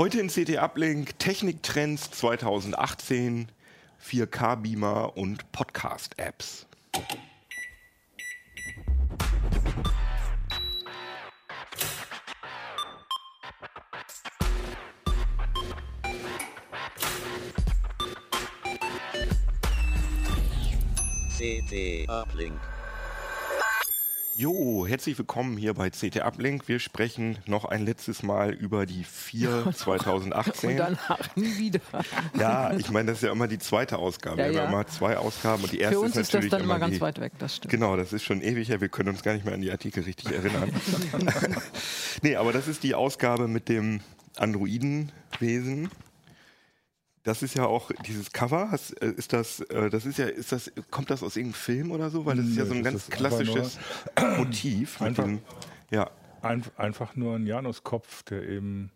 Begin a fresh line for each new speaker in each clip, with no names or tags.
Heute in CT Uplink Techniktrends 2018, 4K-Beamer und Podcast-Apps.
CT Uplink.
Jo, herzlich willkommen hier bei CT Uplink. Wir sprechen noch ein letztes Mal über die 4 2018.
Und danach nie wieder.
Ja, ich meine, das ist ja immer die zweite Ausgabe.
Ja,
Wir haben
ja.
immer zwei Ausgaben und die erste
Für uns
ist
ist das
natürlich
dann immer
immer
ganz
die,
weit weg, das stimmt.
Genau, das ist schon ewig her. Wir können uns gar nicht mehr an die Artikel richtig erinnern. nee, aber das ist die Ausgabe mit dem Androidenwesen. Das ist ja auch dieses Cover. Hast, äh, ist das, äh, das ist ja, ist das, kommt das aus irgendeinem Film oder so? Weil das ist ja so ein ganz klassisches Motiv.
Einfach-
diesem, ja,
Ein, einfach nur ein Januskopf, der eben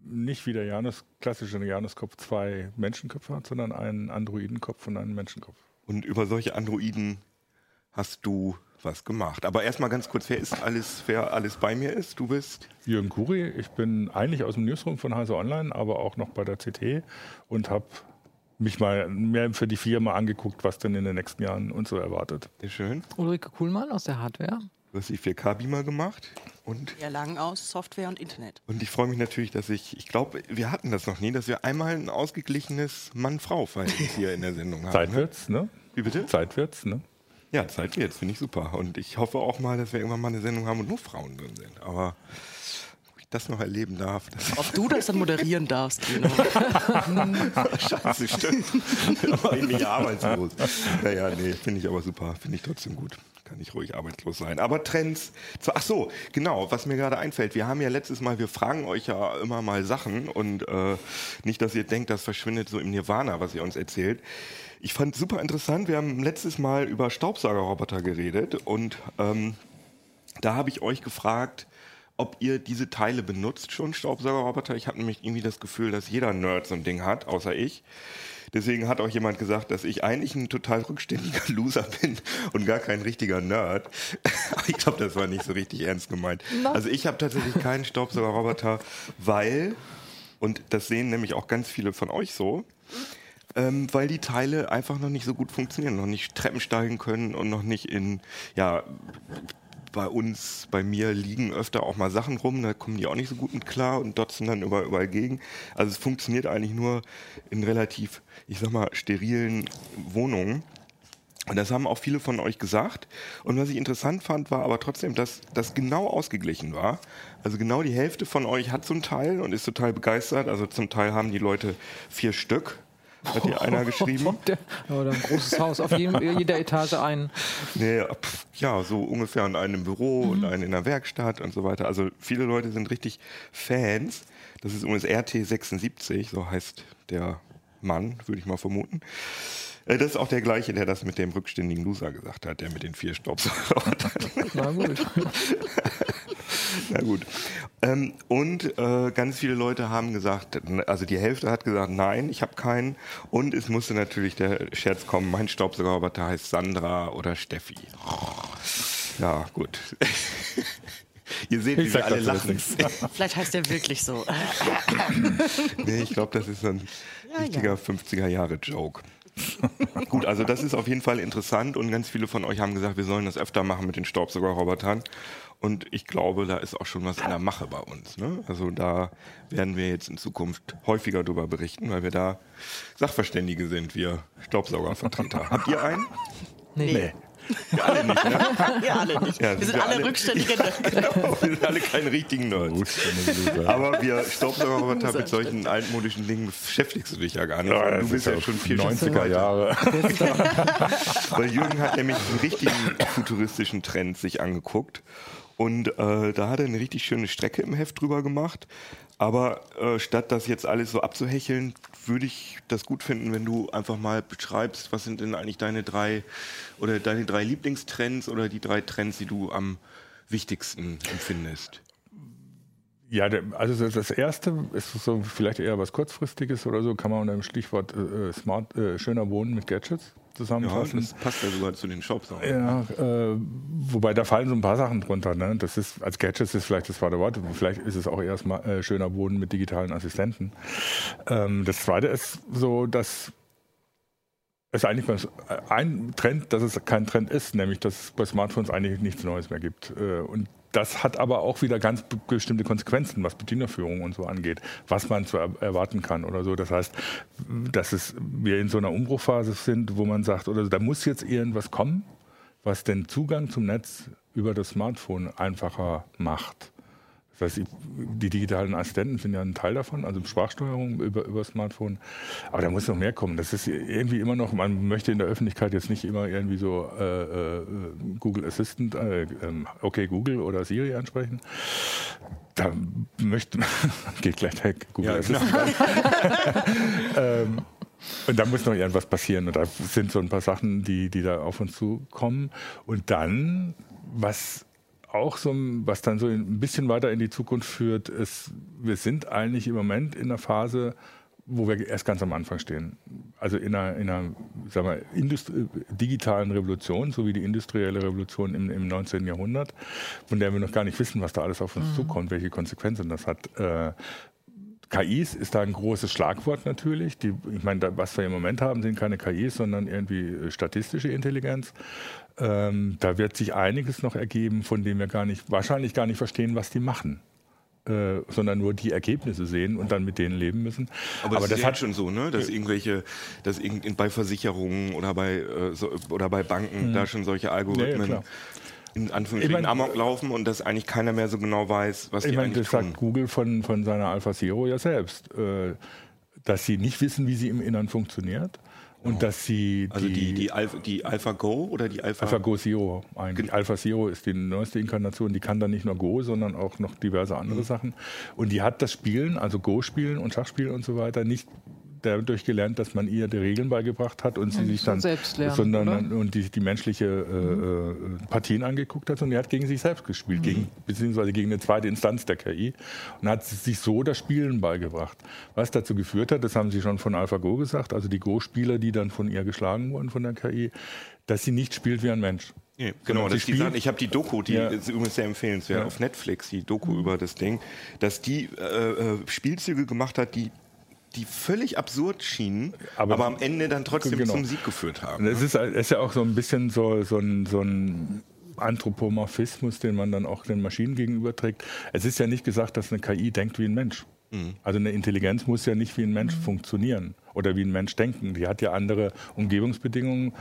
nicht wie der Janus, klassische Januskopf zwei Menschenköpfe hat, sondern einen Androidenkopf und einen Menschenkopf.
und über solche Androiden hast du was gemacht. Aber erstmal ganz kurz, wer ist alles, wer alles bei mir ist? Du bist
Jürgen Kuri, ich bin eigentlich aus dem Newsroom von Heise Online, aber auch noch bei der CT und habe mich mal mehr für die Firma angeguckt, was denn in den nächsten Jahren uns so erwartet.
sehr schön.
Ulrike Kuhlmann aus der Hardware.
Du hast die 4K-Beamer gemacht und
Wir lang aus Software und Internet.
Und ich freue mich natürlich, dass ich, ich glaube, wir hatten das noch nie, dass wir einmal ein ausgeglichenes Mann-Frau-Verhältnis hier in der Sendung haben.
Zeit
ne?
wird's, ne?
Wie bitte?
Zeit wird's, ne?
Ja, Zeit jetzt, finde ich super. Und ich hoffe auch mal, dass wir irgendwann mal eine Sendung haben, wo nur Frauen drin sind. Aber ob ich das noch erleben darf, das
Ob du das dann moderieren darfst, genau.
scheiße, stimmt. ich nicht arbeitslos. Naja, nee, finde ich aber super. Finde ich trotzdem gut. Kann ich ruhig arbeitslos sein. Aber Trends. Zu, ach so, genau, was mir gerade einfällt. Wir haben ja letztes Mal, wir fragen euch ja immer mal Sachen und äh, nicht, dass ihr denkt, das verschwindet so im Nirvana, was ihr uns erzählt. Ich fand super interessant. Wir haben letztes Mal über Staubsaugerroboter geredet und ähm, da habe ich euch gefragt, ob ihr diese Teile benutzt schon, Staubsaugerroboter. Ich habe nämlich irgendwie das Gefühl, dass jeder Nerd so ein Ding hat, außer ich. Deswegen hat auch jemand gesagt, dass ich eigentlich ein total rückständiger Loser bin und gar kein richtiger Nerd. Ich glaube, das war nicht so richtig ernst gemeint. Also ich habe tatsächlich keinen Staubsaugerroboter, weil, und das sehen nämlich auch ganz viele von euch so, ähm, weil die Teile einfach noch nicht so gut funktionieren, noch nicht Treppen steigen können und noch nicht in, ja, bei uns, bei mir liegen öfter auch mal Sachen rum, da kommen die auch nicht so gut mit klar und dotzen dann überall, überall gegen. Also es funktioniert eigentlich nur in relativ, ich sag mal, sterilen Wohnungen. Und das haben auch viele von euch gesagt. Und was ich interessant fand, war aber trotzdem, dass das genau ausgeglichen war. Also genau die Hälfte von euch hat so ein Teil und ist total begeistert. Also zum Teil haben die Leute vier Stück, hat hier einer geschrieben.
Der, oder ein großes Haus, auf jedem, jeder Etage ein.
Nee, pf, ja, so ungefähr und einen im Büro und einen in der Werkstatt und so weiter. Also viele Leute sind richtig Fans. Das ist übrigens RT76, so heißt der Mann, würde ich mal vermuten. Äh, Das ist auch der gleiche, der das mit dem rückständigen Loser gesagt hat, der mit den vier Staubsaugern.
Na gut.
Na gut. Ähm, und äh, ganz viele Leute haben gesagt, also die Hälfte hat gesagt, nein, ich habe keinen. Und es musste natürlich der Scherz kommen, mein Staubsaugerroboter heißt Sandra oder Steffi. Ja, gut. Ihr seht, wie
Ich
wir
sag
alle lachen.
Vielleicht heißt der wirklich so.
nee, ich glaube, das ist ein
Ja,
richtiger
ja.
50er-Jahre-Joke. Gut, also das ist auf jeden Fall interessant und ganz viele von euch haben gesagt, wir sollen das öfter machen mit den Staubsaugerrobotern. Und ich glaube, da ist auch schon was in der Mache bei uns. Ne? Also da werden wir jetzt in Zukunft häufiger darüber berichten, weil wir da Sachverständige sind, wir Staubsaugervertreter. Habt ihr einen?
Nee.
Wir alle nicht, ne?
Wir alle nicht.
Ja,
wir
sind
sind
wir
alle
alle-
rückständige.
Genau, wir sind alle keine richtigen Nerds. Aber wir Staubsaugerroboter mit solchen altmodischen Dingen beschäftigst du dich ja gar nicht.
Ja,
du
das
bist
ist
ja schon viel
90er Jahre.
Weil Jürgen hat nämlich einen richtigen futuristischen Trend sich angeguckt. Und äh, da hat er eine richtig schöne Strecke im Heft drüber gemacht. Aber äh, statt das jetzt alles so abzuhecheln, würde ich das gut finden, wenn du einfach mal beschreibst, was sind denn eigentlich deine drei oder deine drei Lieblingstrends oder die drei Trends, die du am wichtigsten empfindest.
Ja, also das- erste ist so vielleicht eher was kurzfristiges oder so, kann man unter dem Stichwort äh, Smart, äh, schöner Wohnen mit Gadgets
Ja,
zusammenfassen.
das passt ja sogar zu den Shops auch.
Ja, äh, wobei da fallen so ein paar Sachen drunter. Ne? Das ist als Gadgets ist vielleicht das zweite Wort. Vielleicht ist es auch erstmal äh, schöner Boden mit digitalen Assistenten. Ähm, das zweite ist so, dass es eigentlich bei, ein Trend, dass es kein Trend ist, nämlich dass es bei Smartphones eigentlich nichts Neues mehr gibt. Äh, und das hat aber auch wieder ganz be- bestimmte Konsequenzen, was Bedienerführung und so angeht, was man zu er erwarten kann oder so. Das heißt, dass es, wir in so einer Umbruchphase sind, wo man sagt, oder da muss jetzt irgendwas kommen, was den Zugang zum Netz über das Smartphone einfacher macht. Das heißt, die digitalen Assistenten sind ja ein Teil davon, also Sprachsteuerung über, über Smartphone. Aber da muss noch mehr kommen. Das ist irgendwie immer noch, man möchte in der Öffentlichkeit jetzt nicht immer irgendwie so äh, äh, Google Assistant, äh, ähm, okay Google oder Siri ansprechen. Da möchte geht gleich weg, Google
Ja, genau.
Assistant. ähm, und da muss noch irgendwas passieren. Und da sind so ein paar Sachen, die, die da auf uns zukommen. Und dann, was auch so, ein- was dann so ein bisschen weiter in die Zukunft führt, ist, wir sind eigentlich im Moment in einer Phase, wo wir erst ganz am Anfang stehen. Also in einer, in einer sagen wir, Industri digitalen Revolution, so wie die industrielle Revolution im, im 19. Jahrhundert, von der wir noch gar nicht wissen, was da alles auf uns zukommt, welche Konsequenzen das hat. Äh, KIs ist da ein großes Schlagwort natürlich. Die, ich meine, da, was wir im Moment haben, sind keine KIs, sondern irgendwie äh, statistische Intelligenz. Ähm, da wird sich einiges noch ergeben, von dem wir gar nicht, wahrscheinlich gar nicht verstehen, was die machen. Äh, sondern nur die Ergebnisse sehen und dann mit denen leben müssen.
Aber, das, ist ja
hat
schon so, ne? dass irgendwelche, dass irgend, bei Versicherungen oder bei, äh, so, oder bei Banken da schon solche Algorithmen
Mhm.
In Anführungsstrichen
Ich mein,
Amok laufen und dass eigentlich keiner mehr so genau weiß, was
Ich
die
meine,
eigentlich
das
tun.
sagt Google von, von seiner Alpha Zero ja selbst, äh, dass sie nicht wissen, wie sie im Innern funktioniert und dass sie
Also die, die, Alpha, die Alpha Go oder die Alpha,
Alpha Go Zero eigentlich.
Gen-
Alpha Zero ist die neueste Inkarnation, die kann dann nicht nur Go, sondern auch noch diverse andere Sachen. Und die hat das Spielen, also Go-Spielen und Schachspielen und so weiter, nicht dadurch gelernt, dass man ihr die Regeln beigebracht hat und sie
Und
sich dann
selbst lernen,
sondern
oder?
und die, die menschliche äh, äh, Partien angeguckt hat und die hat gegen sich selbst gespielt, gegen, beziehungsweise gegen eine zweite Instanz der KI und hat sich so das Spielen beigebracht. Was dazu geführt hat, das haben Sie schon von AlphaGo gesagt, also die Go-Spieler, die dann von ihr geschlagen wurden von der KI, dass sie nicht spielt wie ein Mensch.
Nee, genau,
Sondern
das
sie
die
spielt-
sagen, ich habe die Doku, die
Ja.
ist übrigens sehr empfehlenswert
Ja. Mhm.
auf Netflix, die Doku über das Ding, dass die äh, äh, Spielzüge gemacht hat, die die völlig absurd schienen, aber,
Aber-
am Ende dann trotzdem
Genau.
zum Sieg geführt haben.
Es ist, es ist ja auch so ein bisschen so, so ein, so ein Anthropomorphismus, den man dann auch den Maschinen gegenüberträgt. Es ist ja nicht gesagt, dass eine KI denkt wie ein Mensch. Also eine Intelligenz muss ja nicht wie ein Mensch funktionieren oder wie ein Mensch denken. Die hat ja andere Umgebungsbedingungen,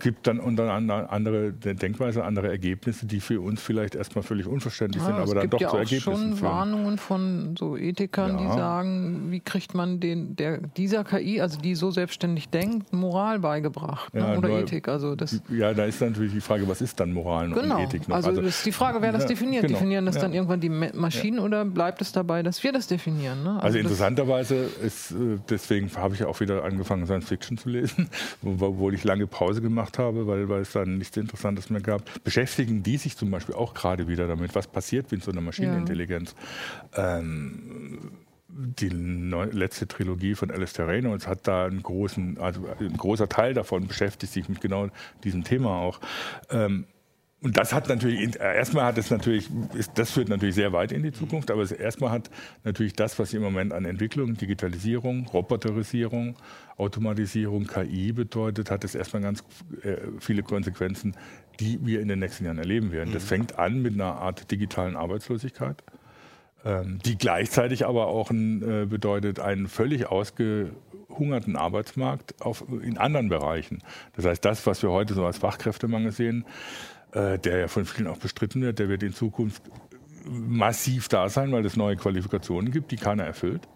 gibt dann unter anderem andere Denkweise, andere Ergebnisse, die für uns vielleicht erstmal völlig unverständlich sind,
Ja,
aber
es
dann
gibt
doch
ja
zu Ergebnissen
schon
führen.
Warnungen von so Ethikern, die
Ja.
sagen, wie kriegt man den, der, dieser KI, also die so selbstständig denkt, Moral beigebracht ne? Oder
nur-
Ethik. Also das,
Ja, da ist natürlich die Frage, was ist dann Moral
genau.
und Ethik noch?
Also, das ist die Frage, wer das definiert.
genau.
Definieren das dann irgendwann die Ma- Maschinen oder bleibt es dabei, dass wir das definieren? Ne?
Also,
das-
interessanterweise ist, äh, deswegen habe ich auch wieder angefangen, Science Fiction zu lesen, wo- obwohl ich lange Pause gemacht habe, weil, weil es dann nichts Interessantes mehr gab. Beschäftigen die sich zum Beispiel auch gerade wieder damit, was passiert mit so einer Maschinenintelligenz. Ähm, die neu, letzte Trilogie von Alistair Reynolds hat da einen großen, also ein großer Teil davon beschäftigt sich mit genau diesem Thema auch. Ähm, und das hat natürlich, äh, erstmal hat es natürlich, das führt natürlich sehr weit in die Zukunft, aber erstmal hat natürlich das, was im Moment an Entwicklung, Digitalisierung, Roboterisierung, Automatisierung, KI bedeutet, hat es erstmal ganz äh, viele Konsequenzen, die wir in den nächsten Jahren erleben werden. Das fängt an mit einer Art digitalen Arbeitslosigkeit, ähm, die gleichzeitig aber auch äh, bedeutet einen völlig ausgehungerten Arbeitsmarkt auf, in anderen Bereichen. Das heißt, das, was wir heute so als Fachkräftemangel sehen, äh, der ja von vielen auch bestritten wird, der wird in Zukunft massiv da sein, weil es neue Qualifikationen gibt, die keiner erfüllt.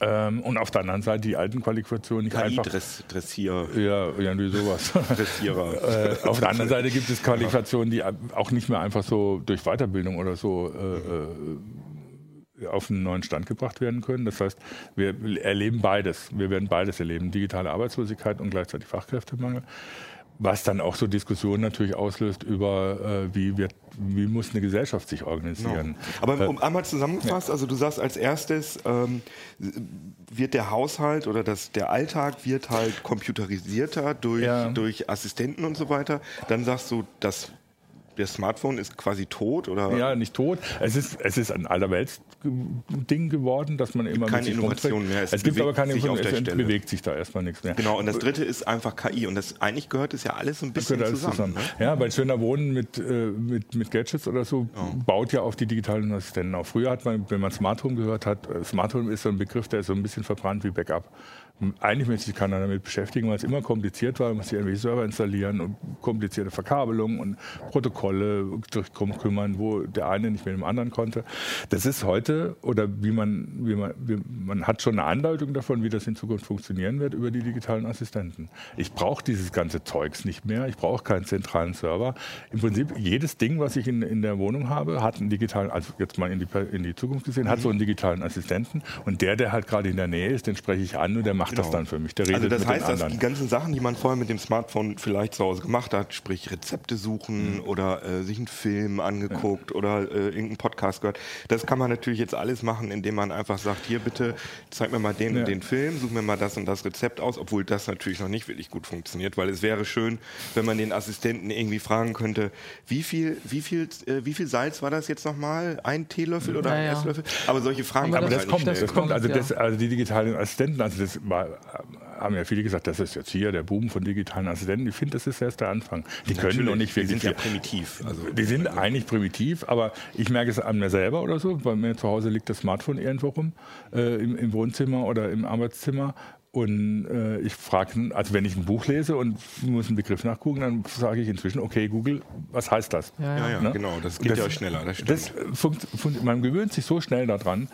Ähm, und auf der anderen Seite die alten Qualifikationen nicht einfach.
KI-Dressier,
Ja, irgendwie sowas.
Dressierer.
Äh, auf der anderen Seite gibt es Qualifikationen, die auch nicht mehr einfach so durch Weiterbildung oder so äh, äh, auf einen neuen Stand gebracht werden können. Das heißt, wir erleben beides. Wir werden beides erleben. Digitale Arbeitslosigkeit und gleichzeitig Fachkräftemangel. Was dann auch so Diskussionen natürlich auslöst über, äh, wie, wird, wie muss eine Gesellschaft sich organisieren.
Aber
Äh,
um einmal zusammengefasst, also du sagst als erstes, ähm, wird der Haushalt oder das, der Alltag wird halt computerisierter durch,
Ja.
durch Assistenten und so weiter. Dann sagst du, dass der Smartphone ist quasi tot oder
Ja, nicht tot. Es ist, es ist ein Allerwelts-Ding geworden, dass man immer
keine Innovation
rumträgt.
mehr.
Es,
Es
gibt aber keine Innovation,
der
es
Stelle.
bewegt sich da erstmal nichts mehr.
Genau, und das dritte ist einfach KI. Und das eigentlich gehört es ja alles so ein
Das
bisschen
alles
zusammen.
zusammen.
Ne?
Ja, weil schöner Wohnen mit, äh, mit, mit Gadgets oder so baut ja auf die digitalen Assistenten auf. Früher hat man, wenn man Smart Home gehört hat, äh, Smart Home ist so ein Begriff, der ist so ein bisschen verbrannt wie Backup. Eigentlich möchte sich keiner damit beschäftigen, weil es immer kompliziert war. Man muss irgendwelche Server installieren und komplizierte Verkabelungen und Protokolle drum kümmern, wo der eine nicht mit dem anderen konnte. Das ist heute, oder wie man, wie man, wie, man hat schon eine Andeutung davon, wie das in Zukunft funktionieren wird über die digitalen Assistenten. Ich brauche dieses ganze Zeugs nicht mehr. Ich brauche keinen zentralen Server. Im Prinzip jedes Ding, was ich in, in der Wohnung habe, hat einen digitalen, also jetzt mal in die, in die Zukunft gesehen, hat so einen digitalen Assistenten. Und der, der halt gerade in der Nähe ist, den spreche ich an und der macht das
Genau.
dann für mich. Der redet
Also das
mit
heißt,
den
dass die ganzen Sachen, die man vorher mit dem Smartphone vielleicht zu Hause gemacht hat, sprich Rezepte suchen oder äh, sich einen Film angeguckt oder äh, irgendeinen Podcast gehört, das kann man natürlich jetzt alles machen, indem man einfach sagt, hier bitte zeig mir mal den
Ja.
und den Film, such mir mal das und das Rezept aus, obwohl das natürlich noch nicht wirklich gut funktioniert, weil es wäre schön, wenn man den Assistenten irgendwie fragen könnte, wie viel, wie viel, äh, wie viel Salz war das jetzt nochmal? Ein Teelöffel oder
Ja,
ein
ja.
Esslöffel? Aber solche Fragen
Aber
kann
Aber
man
das
halt
kommt,
nicht
das kommt, also,
ja.
das, also die digitalen Assistenten, also das war, haben ja viele gesagt, das ist jetzt hier der Boom von digitalen Assistenten. Ich finde, das ist erst der Anfang. Die können noch nicht
die
wirklich
sind ja primitiv. Also,
Die sind eigentlich primitiv, aber ich merke es an mir selber oder so. Bei mir zu Hause liegt das Smartphone irgendwo rum, äh, im, im Wohnzimmer oder im Arbeitszimmer. Und äh, ich frage, also wenn ich ein Buch lese und muss einen Begriff nachgucken, dann sage ich inzwischen, okay, Google, was heißt das?
Ja,
ja, ja,
Ne?
genau, das geht ja schneller, das.
Das funkt, funkt, man gewöhnt sich so schnell daran,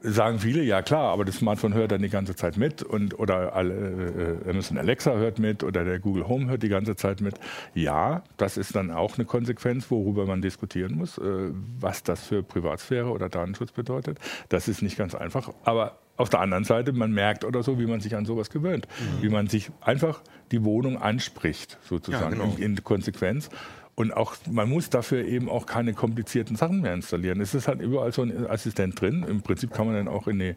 sagen viele, ja klar, aber das Smartphone hört dann die ganze Zeit mit und oder alle, äh, Amazon Alexa hört mit oder der Google Home hört die ganze Zeit mit. Ja, das ist dann auch eine Konsequenz, worüber man diskutieren muss, äh, was das für Privatsphäre oder Datenschutz bedeutet. Das ist nicht ganz einfach, aber auf der anderen Seite, man merkt oder so, wie man sich an sowas gewöhnt, wie man sich einfach die Wohnung anspricht, sozusagen
Ja, genau.
in, in Konsequenz. Und auch, man muss dafür eben auch keine komplizierten Sachen mehr installieren. Es ist halt überall so ein Assistent drin. Im Prinzip kann man dann auch in die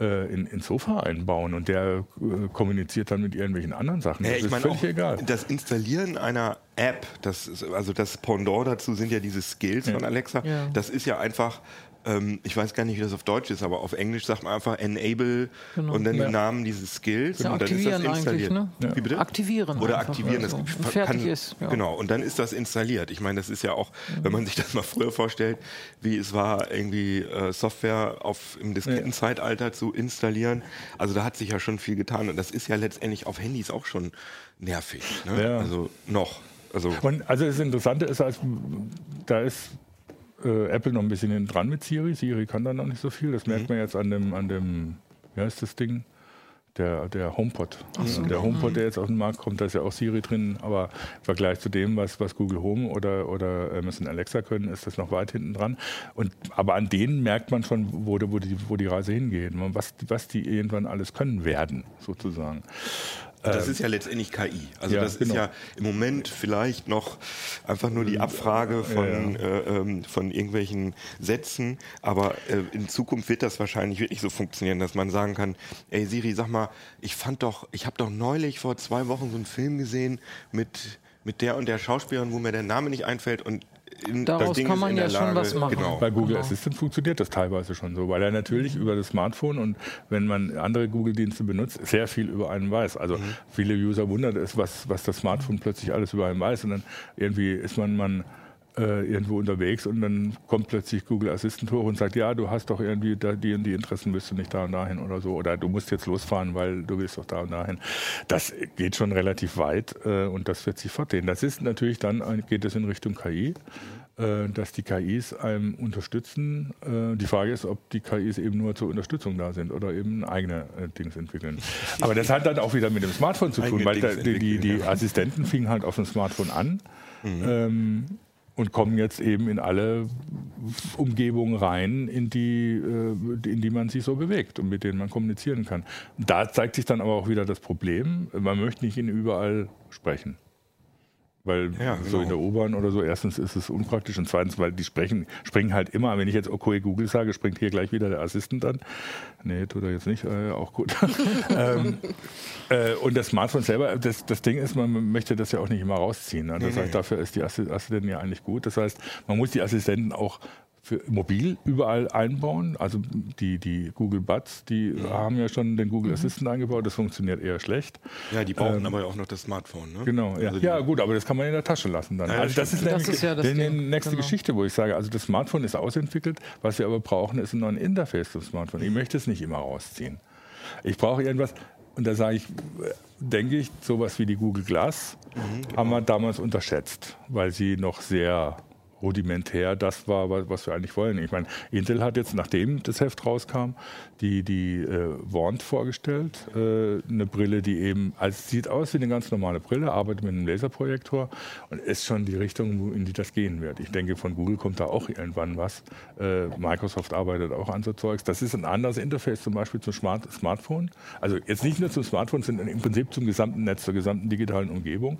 äh, in, ins Sofa einbauen und der äh, kommuniziert dann mit irgendwelchen anderen Sachen.
Ja,
das
ich
ist völlig egal.
das Installieren einer App, das ist, also das Pendant dazu sind ja diese Skills von Alexa.
Ja.
Das ist ja einfach, ähm, ich weiß gar nicht, wie das auf Deutsch ist, aber auf Englisch sagt man einfach enable
Genau.
und dann
Ja.
den Namen dieses Skills
Ja,
und dann ist das installiert.
ne?
Wie bitte?
Aktivieren
Oder aktivieren.
ja,
Das kann-
Und fertig ist, ja.
Genau, und dann ist das installiert. Ich meine, das ist ja auch, wenn man sich das mal früher vorstellt, wie es war, irgendwie äh, Software auf, im Diskettenzeitalter zu installieren. Also da hat sich ja schon viel getan. Und das ist ja letztendlich auf Handys auch schon nervig. Ne?
Ja.
Also noch. Also
Und also das Interessante ist, als, da ist äh, Apple noch ein bisschen hinten dran mit Siri. Siri kann da noch nicht so viel. Das merkt man jetzt an dem, an dem, wie heißt das Ding? Der, der HomePod. Der HomePod, der jetzt auf den Markt kommt, da ist ja auch Siri drin, aber im Vergleich zu dem, was, was Google Home oder, oder Amazon Alexa können, ist das noch weit hinten dran. Und, aber an denen merkt man schon, wo, wo, die, wo die Reise hingeht, was, was die irgendwann alles können werden, sozusagen.
Das ist ja letztendlich KI. Also
ja,
das
genau.
ist ja im Moment vielleicht noch einfach nur die Abfrage von, Äh, ähm, von irgendwelchen Sätzen, aber äh, in Zukunft wird das wahrscheinlich wirklich so funktionieren, dass man sagen kann, ey Siri, sag mal, ich fand doch, ich habe doch neulich vor zwei Wochen so einen Film gesehen mit mit der und der Schauspielerin, wo mir der Name nicht einfällt und in,
Daraus
das Ding
kann man
in
ja
der
schon
Lage,
was machen.
Genau.
Bei Google
Genau.
Assistant funktioniert das teilweise schon so, weil er natürlich über das Smartphone und wenn man andere Google-Dienste benutzt, sehr viel über einen weiß. Also
Mhm.
viele User wundert es, was, was das Smartphone plötzlich alles über einen weiß und dann irgendwie ist man, man äh, irgendwo unterwegs und dann kommt plötzlich Google Assistant hoch und sagt, ja, du hast doch irgendwie da, die und die Interessen, willst du nicht da und dahin oder so oder du musst jetzt losfahren, weil du willst doch da und dahin. Das geht schon relativ weit äh, und das wird sich fortgehen. Das ist natürlich dann, geht es in Richtung KI äh, dass die KIs einem unterstützen. Äh, Die Frage ist, ob die KIs eben nur zur Unterstützung da sind oder eben eigene äh, Dings entwickeln. Aber das hat dann auch wieder mit dem Smartphone zu tun,
Eigene
weil da, die, die, die Assistenten fingen halt auf dem Smartphone an. Ähm, und kommen jetzt eben in alle Umgebungen rein, in die, äh, in die man sich so bewegt und mit denen man kommunizieren kann. Da zeigt sich dann aber auch wieder das Problem, man möchte nicht in überall sprechen. Weil
Ja,
so
genau.
in der U-Bahn oder so, erstens ist es unpraktisch und zweitens, weil die sprechen, springen halt immer, wenn ich jetzt okay Google sage, springt hier gleich wieder der Assistent an. Nee, tut er jetzt nicht, äh, auch gut. ähm, äh, und das Smartphone selber, das, das Ding ist, man möchte das ja auch nicht immer rausziehen. Ne? Das heißt, dafür ist die Assi- Assistentin ja eigentlich gut. Das heißt, man muss die Assistenten auch für mobil überall einbauen. Also die, die Google Buds, die haben ja schon den Google Assistant eingebaut. Das funktioniert eher schlecht.
Ja, die brauchen aber auch noch das Smartphone, ne?
Ähm, Genau, ja.
Also
ja gut, aber das kann man in der Tasche lassen dann.
Ja,
also das ist,
Das
nämlich
ist ja das
die, nächste
genau.
Geschichte, wo ich sage, also das Smartphone ist ausentwickelt, was wir aber brauchen, ist ein neues Interface zum Smartphone. Ich möchte es nicht immer rausziehen. Ich brauche irgendwas, und da sage ich, denke ich, sowas wie die Google Glass
Mhm,
haben
genau.
wir damals unterschätzt, weil sie noch sehr rudimentär das war, wa- was wir eigentlich wollen. Ich meine, Intel hat jetzt, nachdem das Heft rauskam, die, die äh, Wand vorgestellt, äh, eine Brille, die eben, also sieht aus wie eine ganz normale Brille, arbeitet mit einem Laserprojektor und ist schon die Richtung, in die das gehen wird. Ich denke, von Google kommt da auch irgendwann was. Äh, Microsoft arbeitet auch an so Zeugs. Das ist ein anderes Interface zum Beispiel zum Smart Smartphone. Also jetzt nicht nur zum Smartphone, sondern im Prinzip zum gesamten Netz, zur gesamten digitalen Umgebung.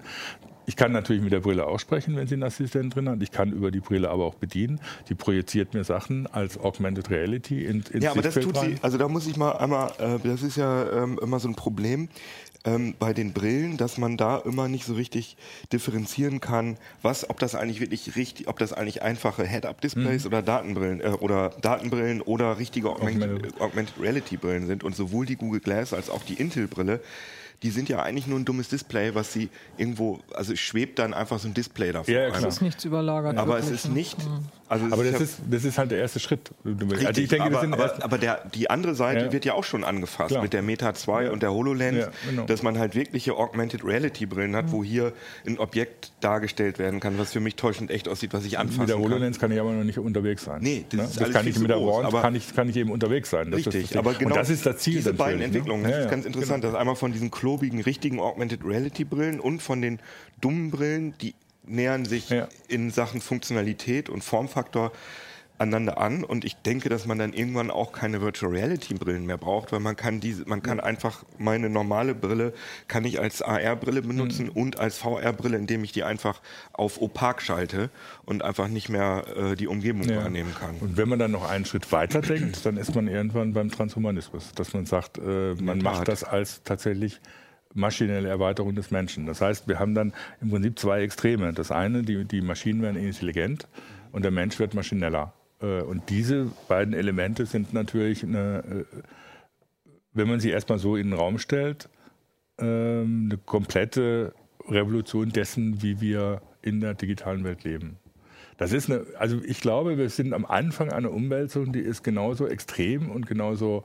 Ich kann natürlich mit der Brille auch sprechen, wenn sie einen Assistenten drin hat. Ich kann über die Brille aber auch bedienen. Die projiziert mir Sachen als Augmented Reality in, ins
Ja, aber das
Sichtfeld
tut
rein.
sie, also da muss ich mal einmal, äh, das ist ja ähm, immer so ein Problem ähm, bei den Brillen, dass man da immer nicht so richtig differenzieren kann, was, ob das eigentlich wirklich richtig, ob das eigentlich einfache
Mhm.
Head-Up-Displays oder Datenbrillen äh, oder Datenbrillen oder richtige Augmented,
Augmented.
Augmented Reality-Brillen sind und sowohl die Google Glass als auch die Intel-Brille die sind ja eigentlich nur ein dummes Display, was sie irgendwo, also es schwebt dann einfach so ein Display davor.
Ja, klar.
Es ist nichts überlagert.
Aber es
wirklich,
ist
ne?
nicht, also es
Aber das
ja-
ist, das ist halt der erste Schritt.
Richtig,
also ich denke,
aber,
sind
aber,
erst,
aber der, die andere Seite
Ja.
wird ja auch schon angefasst
Klar.
mit der Meta 2 und der HoloLens,
Ja, genau.
dass man halt wirkliche Augmented Reality Brillen hat, wo hier ein Objekt dargestellt werden kann, was für mich täuschend echt aussieht, was ich anfassen
mit der
kann.
HoloLens kann ich aber noch nicht unterwegs sein.
Nee, das
Ne?
ist
das
alles
kann
viel
ich mit der
groß,
Wand
aber-
kann ich, kann ich eben unterwegs sein. Das ist das
Richtig,
Ding.
aber genau
Und das ist das Ziel.
diese beiden
ne?
Entwicklungen, das
Ja,
ist ganz interessant,
genau.
dass einmal von diesen klobigen, richtigen Augmented Reality Brillen und von den dummen Brillen, die nähern sich
Ja.
in Sachen Funktionalität und Formfaktor aneinander an und ich denke, dass man dann irgendwann auch keine Virtual Reality Brillen mehr braucht, weil man kann diese, man kann einfach meine normale Brille kann ich als AR Brille benutzen
Mhm.
und als VR Brille, indem ich die einfach auf opak schalte und einfach nicht mehr äh, die Umgebung
Ja.
wahrnehmen kann.
Und wenn man dann noch einen Schritt weiter denkt, dann ist man irgendwann beim Transhumanismus, dass man sagt, äh, man macht das als tatsächlich maschinelle Erweiterung des Menschen. Das heißt, wir haben dann im Prinzip zwei Extreme. Das eine, die, die Maschinen werden intelligent und der Mensch wird maschineller. Äh, Und diese beiden Elemente sind natürlich, eine, äh, wenn man sie erstmal so in den Raum stellt, ähm, eine komplette Revolution dessen, wie wir in der digitalen Welt leben. Das ist eine, also ich glaube, wir sind am Anfang einer Umwälzung, die ist genauso extrem und genauso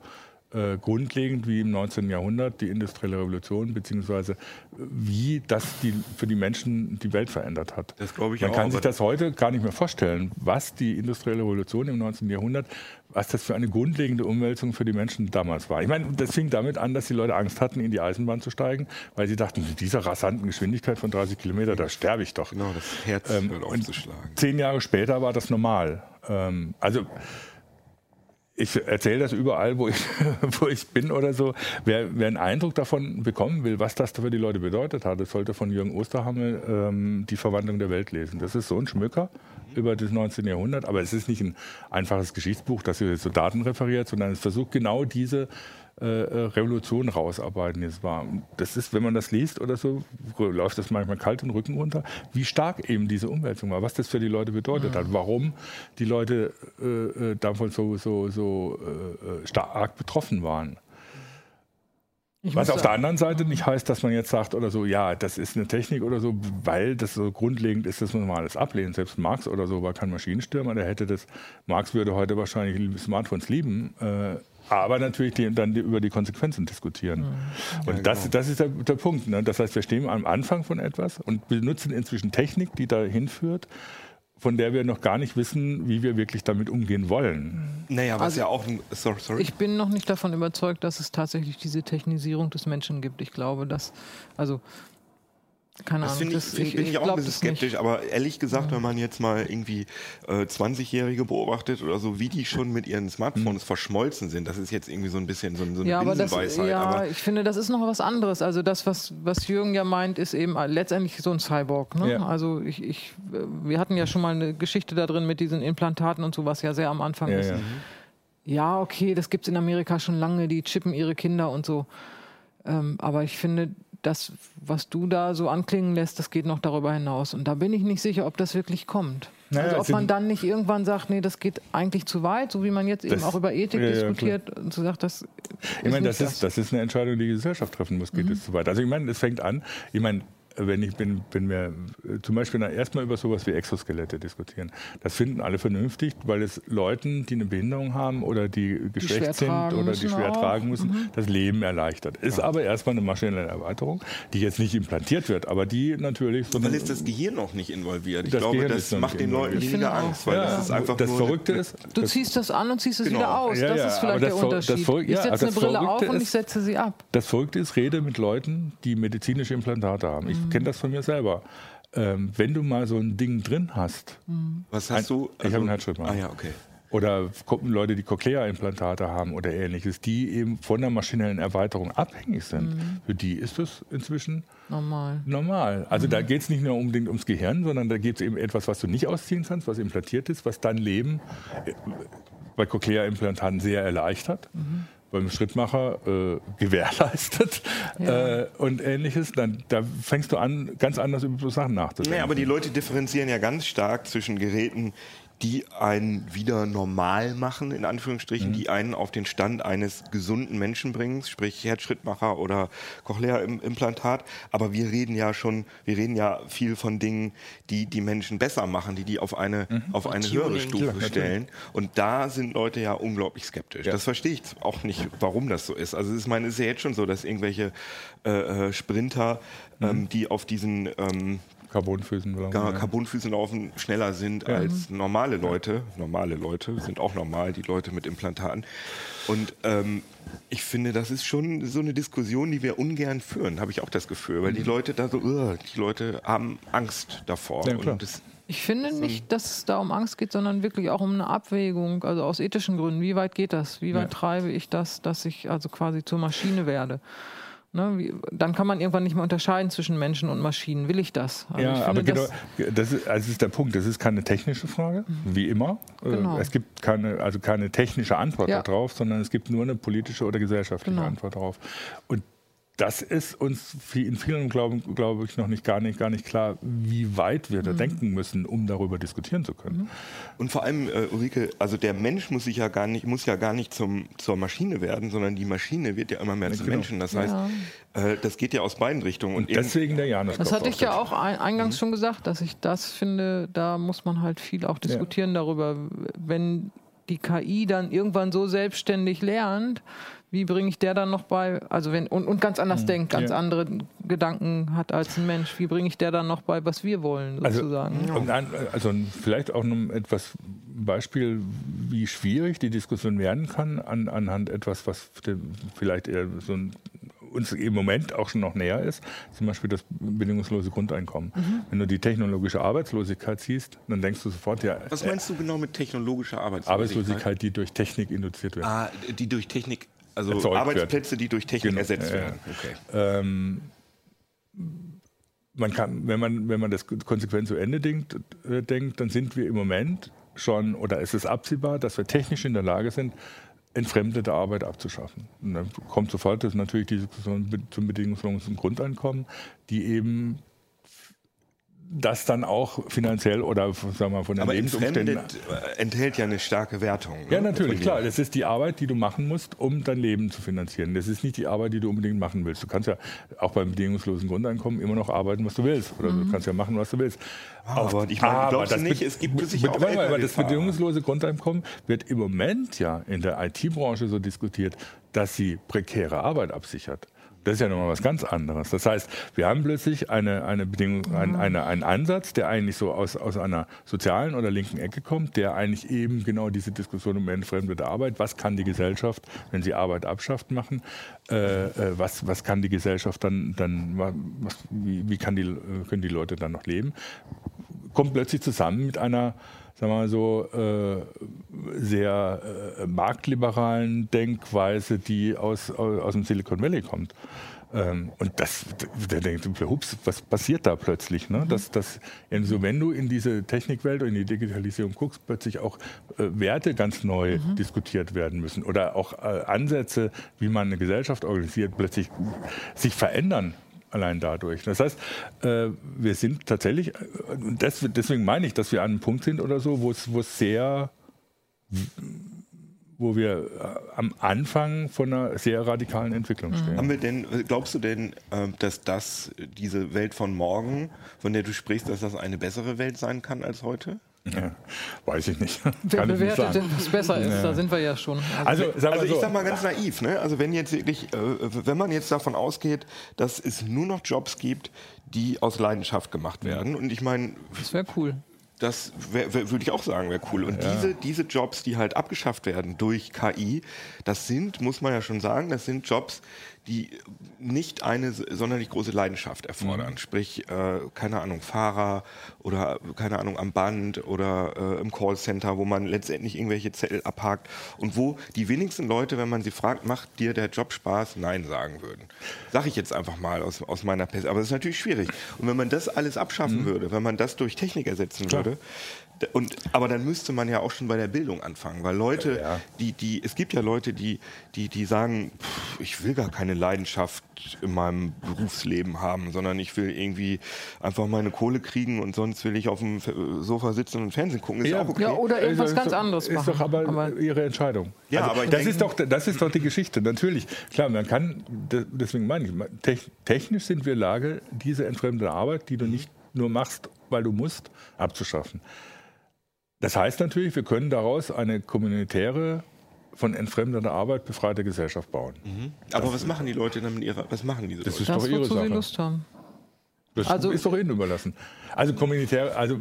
äh, grundlegend wie im 19. Jahrhundert die industrielle Revolution, beziehungsweise wie das die, für die Menschen die Welt verändert hat.
Das glaube ich
Man
auch,
kann sich das heute gar nicht mehr vorstellen, was die industrielle Revolution im 19. Jahrhundert, was das für eine grundlegende Umwälzung für die Menschen damals war. Ich meine, das fing damit an, dass die Leute Angst hatten, in die Eisenbahn zu steigen, weil sie dachten, mit dieser rasanten Geschwindigkeit von 30 Kilometer, da sterbe ich doch.
Genau, das Herz
Ähm,
hört auf
und
zu schlagen.
Zehn Jahre später war das normal. Ähm, also ich erzähle das überall, wo ich, wo ich bin oder so. Wer, wer einen Eindruck davon bekommen will, was das für die Leute bedeutet hat, das sollte von Jürgen Osterhammel ähm, die Verwandlung der Welt lesen. Das ist so ein Schmücker über das 19. Jahrhundert, aber es ist nicht ein einfaches Geschichtsbuch, das hier so Daten referiert, sondern es versucht genau diese äh, äh, Revolution rausarbeiten. Jetzt war. Das ist, wenn man das liest oder so, läuft das manchmal kalt den Rücken runter, wie stark eben diese Umwälzung war, was das für die Leute bedeutet hat, warum die Leute äh, äh, davon so, so, so äh, äh, stark betroffen waren.
Ich
Was auf der anderen Seite nicht heißt, dass man jetzt sagt oder so, ja, das ist eine Technik oder so, weil das so grundlegend ist, dass man mal alles ablehnen. Selbst Marx oder so war kein Maschinenstürmer, der hätte das, Marx würde heute wahrscheinlich Smartphones lieben, äh, aber natürlich die, dann die, über die Konsequenzen diskutieren. Und das, das ist der, der Punkt. Ne? Das heißt, wir stehen am Anfang von etwas und benutzen inzwischen Technik, die dahin führt, von der wir noch gar nicht wissen, wie wir wirklich damit umgehen wollen.
Naja, was
Also-
ja auch ein. Sorry, sorry.
Ich bin noch nicht davon überzeugt, dass es tatsächlich diese Technisierung des Menschen gibt. Ich glaube, dass, also keine
Das
Ahnung.
finde ich,
das-
bin ich, auch
glaub
ein bisschen
das nicht.
skeptisch, aber ehrlich gesagt, wenn man jetzt mal irgendwie äh, 20-Jährige beobachtet oder so, wie die schon mit ihren Smartphones verschmolzen sind, das ist jetzt irgendwie so ein bisschen so, ein- so eine
Ja, aber das, ja,
aber
ich finde, das ist noch was anderes. Also das, was, was Jürgen ja meint, ist eben letztendlich so ein Cyborg. Ne?
Ja.
Also ich, ich, äh, wir hatten ja schon mal eine Geschichte da drin mit diesen Implantaten und so, was ja sehr am Anfang
Ja,
ist.
ja.
Ja, okay, das gibt es in Amerika schon lange, die chippen ihre Kinder und so. Ähm, aber ich finde, das, was du da so anklingen lässt, das geht noch darüber hinaus. Und da bin ich nicht sicher, ob das wirklich kommt.
Naja,
also ob
sind-
man dann nicht irgendwann sagt, nee, das geht eigentlich zu weit, so wie man jetzt eben
Das-
auch über Ethik
ja, ja,
diskutiert und so sagt, das
Ich meine,
nicht
das ist, das ist eine Entscheidung, die die Gesellschaft treffen muss, geht es zu weit. Also ich meine, es fängt an, ich meine, wenn ich bin, bin mir äh, zum Beispiel erstmal über sowas wie Exoskelette diskutieren. Das finden alle vernünftig, weil es Leuten, die eine Behinderung haben oder die geschwächt sind oder die
müssen
schwer
auch.
tragen müssen, das Leben erleichtert. Ist aber erstmal eine maschinelle Erweiterung, die jetzt nicht implantiert wird, aber die natürlich so
weil ist das Gehirn auch nicht involviert. Ich
Das
glaube,
Gehirn
das
ist noch
macht
nicht
den Leuten weniger. Angst, weil
Ja,
das ist einfach
das
nur
Verrückte ist,
Du
das-
ziehst das an und ziehst es
Genau.
wieder aus.
Ja,
das
ja,
ist vielleicht
das
der
Ver- das
Unterschied.
Ver-
ich
ja,
setze eine Brille auf
Verrückte
und ich
ist-
setze sie ab.
Das Verrückte ist, rede mit Leuten, die medizinische Implantate haben. Ich kenne das von mir selber. Ähm, wenn du mal so ein Ding drin hast,
Was hast du?
ich habe einen Herzschrittmacher.
Ah ja, okay.
oder gucken Leute, die Cochlea-Implantate haben oder ähnliches, die eben von der maschinellen Erweiterung abhängig sind, für die ist das inzwischen
Normal.
normal. Also da geht es nicht nur unbedingt ums Gehirn, sondern da geht es eben etwas, was du nicht ausziehen kannst, was implantiert ist, was dein Leben äh, bei Cochlea-Implantaten sehr erleichtert. Beim Schrittmacher äh, gewährleistet
Ja.
äh, und ähnliches, dann da fängst du an, ganz anders über so Sachen nachzudenken.
Nee, aber die Leute differenzieren ja ganz stark zwischen Geräten, die einen wieder normal machen, in
Mhm.
Anführungsstrichen, die einen auf den Stand eines gesunden Menschen bringen, sprich Herzschrittmacher oder Cochlea-Implantat. Aber wir reden ja schon, wir reden ja viel von Dingen, die die Menschen besser machen, die die auf eine,
Mhm.
auf eine
Tuning.
höhere
Klar,
Stufe
natürlich.
stellen. Und da sind Leute ja unglaublich skeptisch.
Ja.
Das verstehe ich auch nicht, warum das so ist. Also ich meine, es ist ja jetzt schon so, dass irgendwelche äh, äh, Sprinter,
Mhm.
ähm, die auf diesen ähm,
Carbonfüßen. oder-
Gar-
ja.
Carbonfüßen laufen schneller sind als normale Leute. Normale Leute sind auch normal, die Leute mit Implantaten. Und ähm, ich finde, das ist schon so eine Diskussion, die wir ungern führen, habe ich auch das Gefühl, weil die Leute da so, "Ugh", die Leute haben Angst davor.
Ja, klar.
Und das,
Ich finde nicht, dass es da um Angst geht, sondern wirklich auch um eine Abwägung, also aus ethischen Gründen. Wie weit geht das? Wie weit
Ja.
treibe ich das, dass ich also quasi zur Maschine werde? Ne, wie, dann kann man irgendwann nicht mehr unterscheiden zwischen Menschen und Maschinen. Will ich das? Also ich
Ja,
finde
aber genau,
das-
das ist, also ist der Punkt. Das ist keine technische Frage, wie immer. Äh,
Genau.
Es gibt keine, also keine technische Antwort
Ja.
darauf, sondern es gibt nur eine politische oder gesellschaftliche
Genau.
Antwort darauf. Und das ist uns in vielen glaube glaub ich noch nicht gar, nicht gar nicht klar, wie weit wir da
Mhm.
denken müssen, um darüber diskutieren zu können.
und vor allem, äh, Ulrike, also der Mensch muss sich ja gar nicht, muss ja gar nicht zum, zur Maschine werden, sondern die Maschine wird ja immer mehr zum
genau.
Menschen. Das heißt, äh, das geht ja aus beiden Richtungen.
Und
eben-
deswegen der Janus.
Das hatte ich ja auch ein, eingangs
Mhm.
schon gesagt, dass ich das finde, da muss man halt viel auch diskutieren darüber. Wenn die KI dann irgendwann so selbstständig lernt, wie bringe ich der dann noch bei, also wenn, und, und ganz anders denkt, ganz
Mhm. Ja.
andere Gedanken hat als ein Mensch, wie bringe ich der dann noch bei, was wir wollen,
Also,
sozusagen.
und ein, also vielleicht auch noch etwas Beispiel, wie schwierig die Diskussion werden kann, an, anhand etwas, was vielleicht eher so ein, uns im Moment auch schon noch näher ist, zum Beispiel das bedingungslose Grundeinkommen. Wenn du die technologische Arbeitslosigkeit siehst, dann denkst du sofort, ja,
Was meinst du genau mit technologischer Arbeitslosigkeit?
Arbeitslosigkeit, die durch Technik induziert wird.
Ah, die durch Technik, also
Erzeugt wird.
Arbeitsplätze, die durch Technik
Genau,
ersetzt werden. Okay.
Ähm, man kann, wenn man, wenn man das konsequent zu Ende denkt, äh, denkt, dann sind wir im Moment schon, oder es ist absehbar, dass wir technisch in der Lage sind, entfremdete Arbeit abzuschaffen. Und dann kommt sofort das natürlich die Diskussion zum bedingungslosen Grundeinkommen, die eben das dann auch finanziell oder sagen wir mal, von den
Aber
Lebensumständen
äh, enthält ja eine starke Wertung.
ja,
ne?
natürlich,
Von
klar. Das ist die Arbeit, die du machen musst, um dein Leben zu finanzieren. Das ist nicht die Arbeit, die du unbedingt machen willst. Du kannst ja auch beim bedingungslosen Grundeinkommen immer noch arbeiten, was du willst. Oder du kannst ja machen, was du willst.
Aber ich meine, glaubst du
das
nicht, es gibt sicher auch
mal, aber das bedingungslose Grundeinkommen wird im Moment ja in der IT-Branche so diskutiert, dass sie prekäre Arbeit absichert. Das ist ja nochmal was ganz anderes. Das heißt, wir haben plötzlich eine, eine Bedingung, ein, eine, einen Ansatz, der eigentlich so aus, aus einer sozialen oder linken Ecke kommt, der eigentlich eben genau diese Diskussion um entfremdete Arbeit, was kann die Gesellschaft, wenn sie Arbeit abschafft, machen, äh, äh, was, was kann die Gesellschaft dann, dann was, wie, wie kann die, können die Leute dann noch leben, kommt plötzlich zusammen mit einer sagen wir mal so, äh, sehr äh, marktliberalen Denkweise, die aus, aus, aus dem Silicon Valley kommt. Ähm, und das, der denkt, hups, was passiert da plötzlich? Ne? Dass, dass, so, wenn du in diese Technikwelt und in die Digitalisierung guckst, plötzlich auch äh, Werte ganz neu mhm. diskutiert werden müssen oder auch äh, Ansätze, wie man eine Gesellschaft organisiert, plötzlich sich verändern allein dadurch. Das heißt, äh, wir sind tatsächlich, äh, deswegen meine ich, dass wir an einem Punkt sind oder so, wo es, wo es sehr, wo wir äh, am Anfang von einer sehr radikalen Entwicklung mhm. stehen.
Haben wir denn, glaubst du denn, dass das, diese Welt von morgen, von der du sprichst, dass das eine bessere Welt sein kann als heute?
Ja, weiß ich nicht.
Wer Kann bewertet denn, was besser ist? Ja. Da sind wir ja schon.
Also, also, also ich so. sag mal ganz naiv, ne? Also wenn jetzt wirklich, äh, wenn man jetzt davon ausgeht, dass es nur noch Jobs gibt, die aus Leidenschaft gemacht werden. Und ich meine,
das wäre cool.
Das würde ich auch sagen, wäre cool. Und ja. diese, diese Jobs, die halt abgeschafft werden durch KI, das sind, muss man ja schon sagen, das sind Jobs, die nicht eine sonderlich große Leidenschaft erfordern. Mhm. Sprich, äh, keine Ahnung, Fahrer oder keine Ahnung am Band oder äh, im Callcenter, wo man letztendlich irgendwelche Zettel abhakt und wo die wenigsten Leute, wenn man sie fragt, macht dir der Job Spaß, Nein sagen würden. Sag ich jetzt einfach mal aus, aus meiner Pest. Aber es ist natürlich schwierig. Und wenn man das alles abschaffen mhm. würde, wenn man das durch Technik ersetzen Klar. würde, und, aber dann müsste man ja auch schon bei der Bildung anfangen, weil Leute, ja. die, die, es gibt ja Leute, die, die, die sagen, pff, ich will gar keine Leidenschaft in meinem Berufsleben haben, sondern ich will irgendwie einfach meine Kohle kriegen und sonst will ich auf dem Sofa sitzen und Fernsehen gucken.
Ist ja, auch okay. ja oder irgendwas ganz anderes machen.
Ist doch aber, aber, ihre Entscheidung. Ja, also, aber das ist doch, das ist doch die Geschichte. Natürlich, klar, man kann, deswegen meine ich, technisch sind wir in der Lage, diese entfremdete Arbeit, die du nicht nur machst, weil du musst, abzuschaffen. Das heißt natürlich, wir können daraus eine kommunitäre von entfremdeter Arbeit befreite Gesellschaft bauen.
Mhm. Aber was machen die Leute dann mit ihrer, was machen diese
das
Leute?
Das ist doch ihre Sache.
Sie Lust haben.
Das also, ist doch Ihnen überlassen. Also kommunitär, also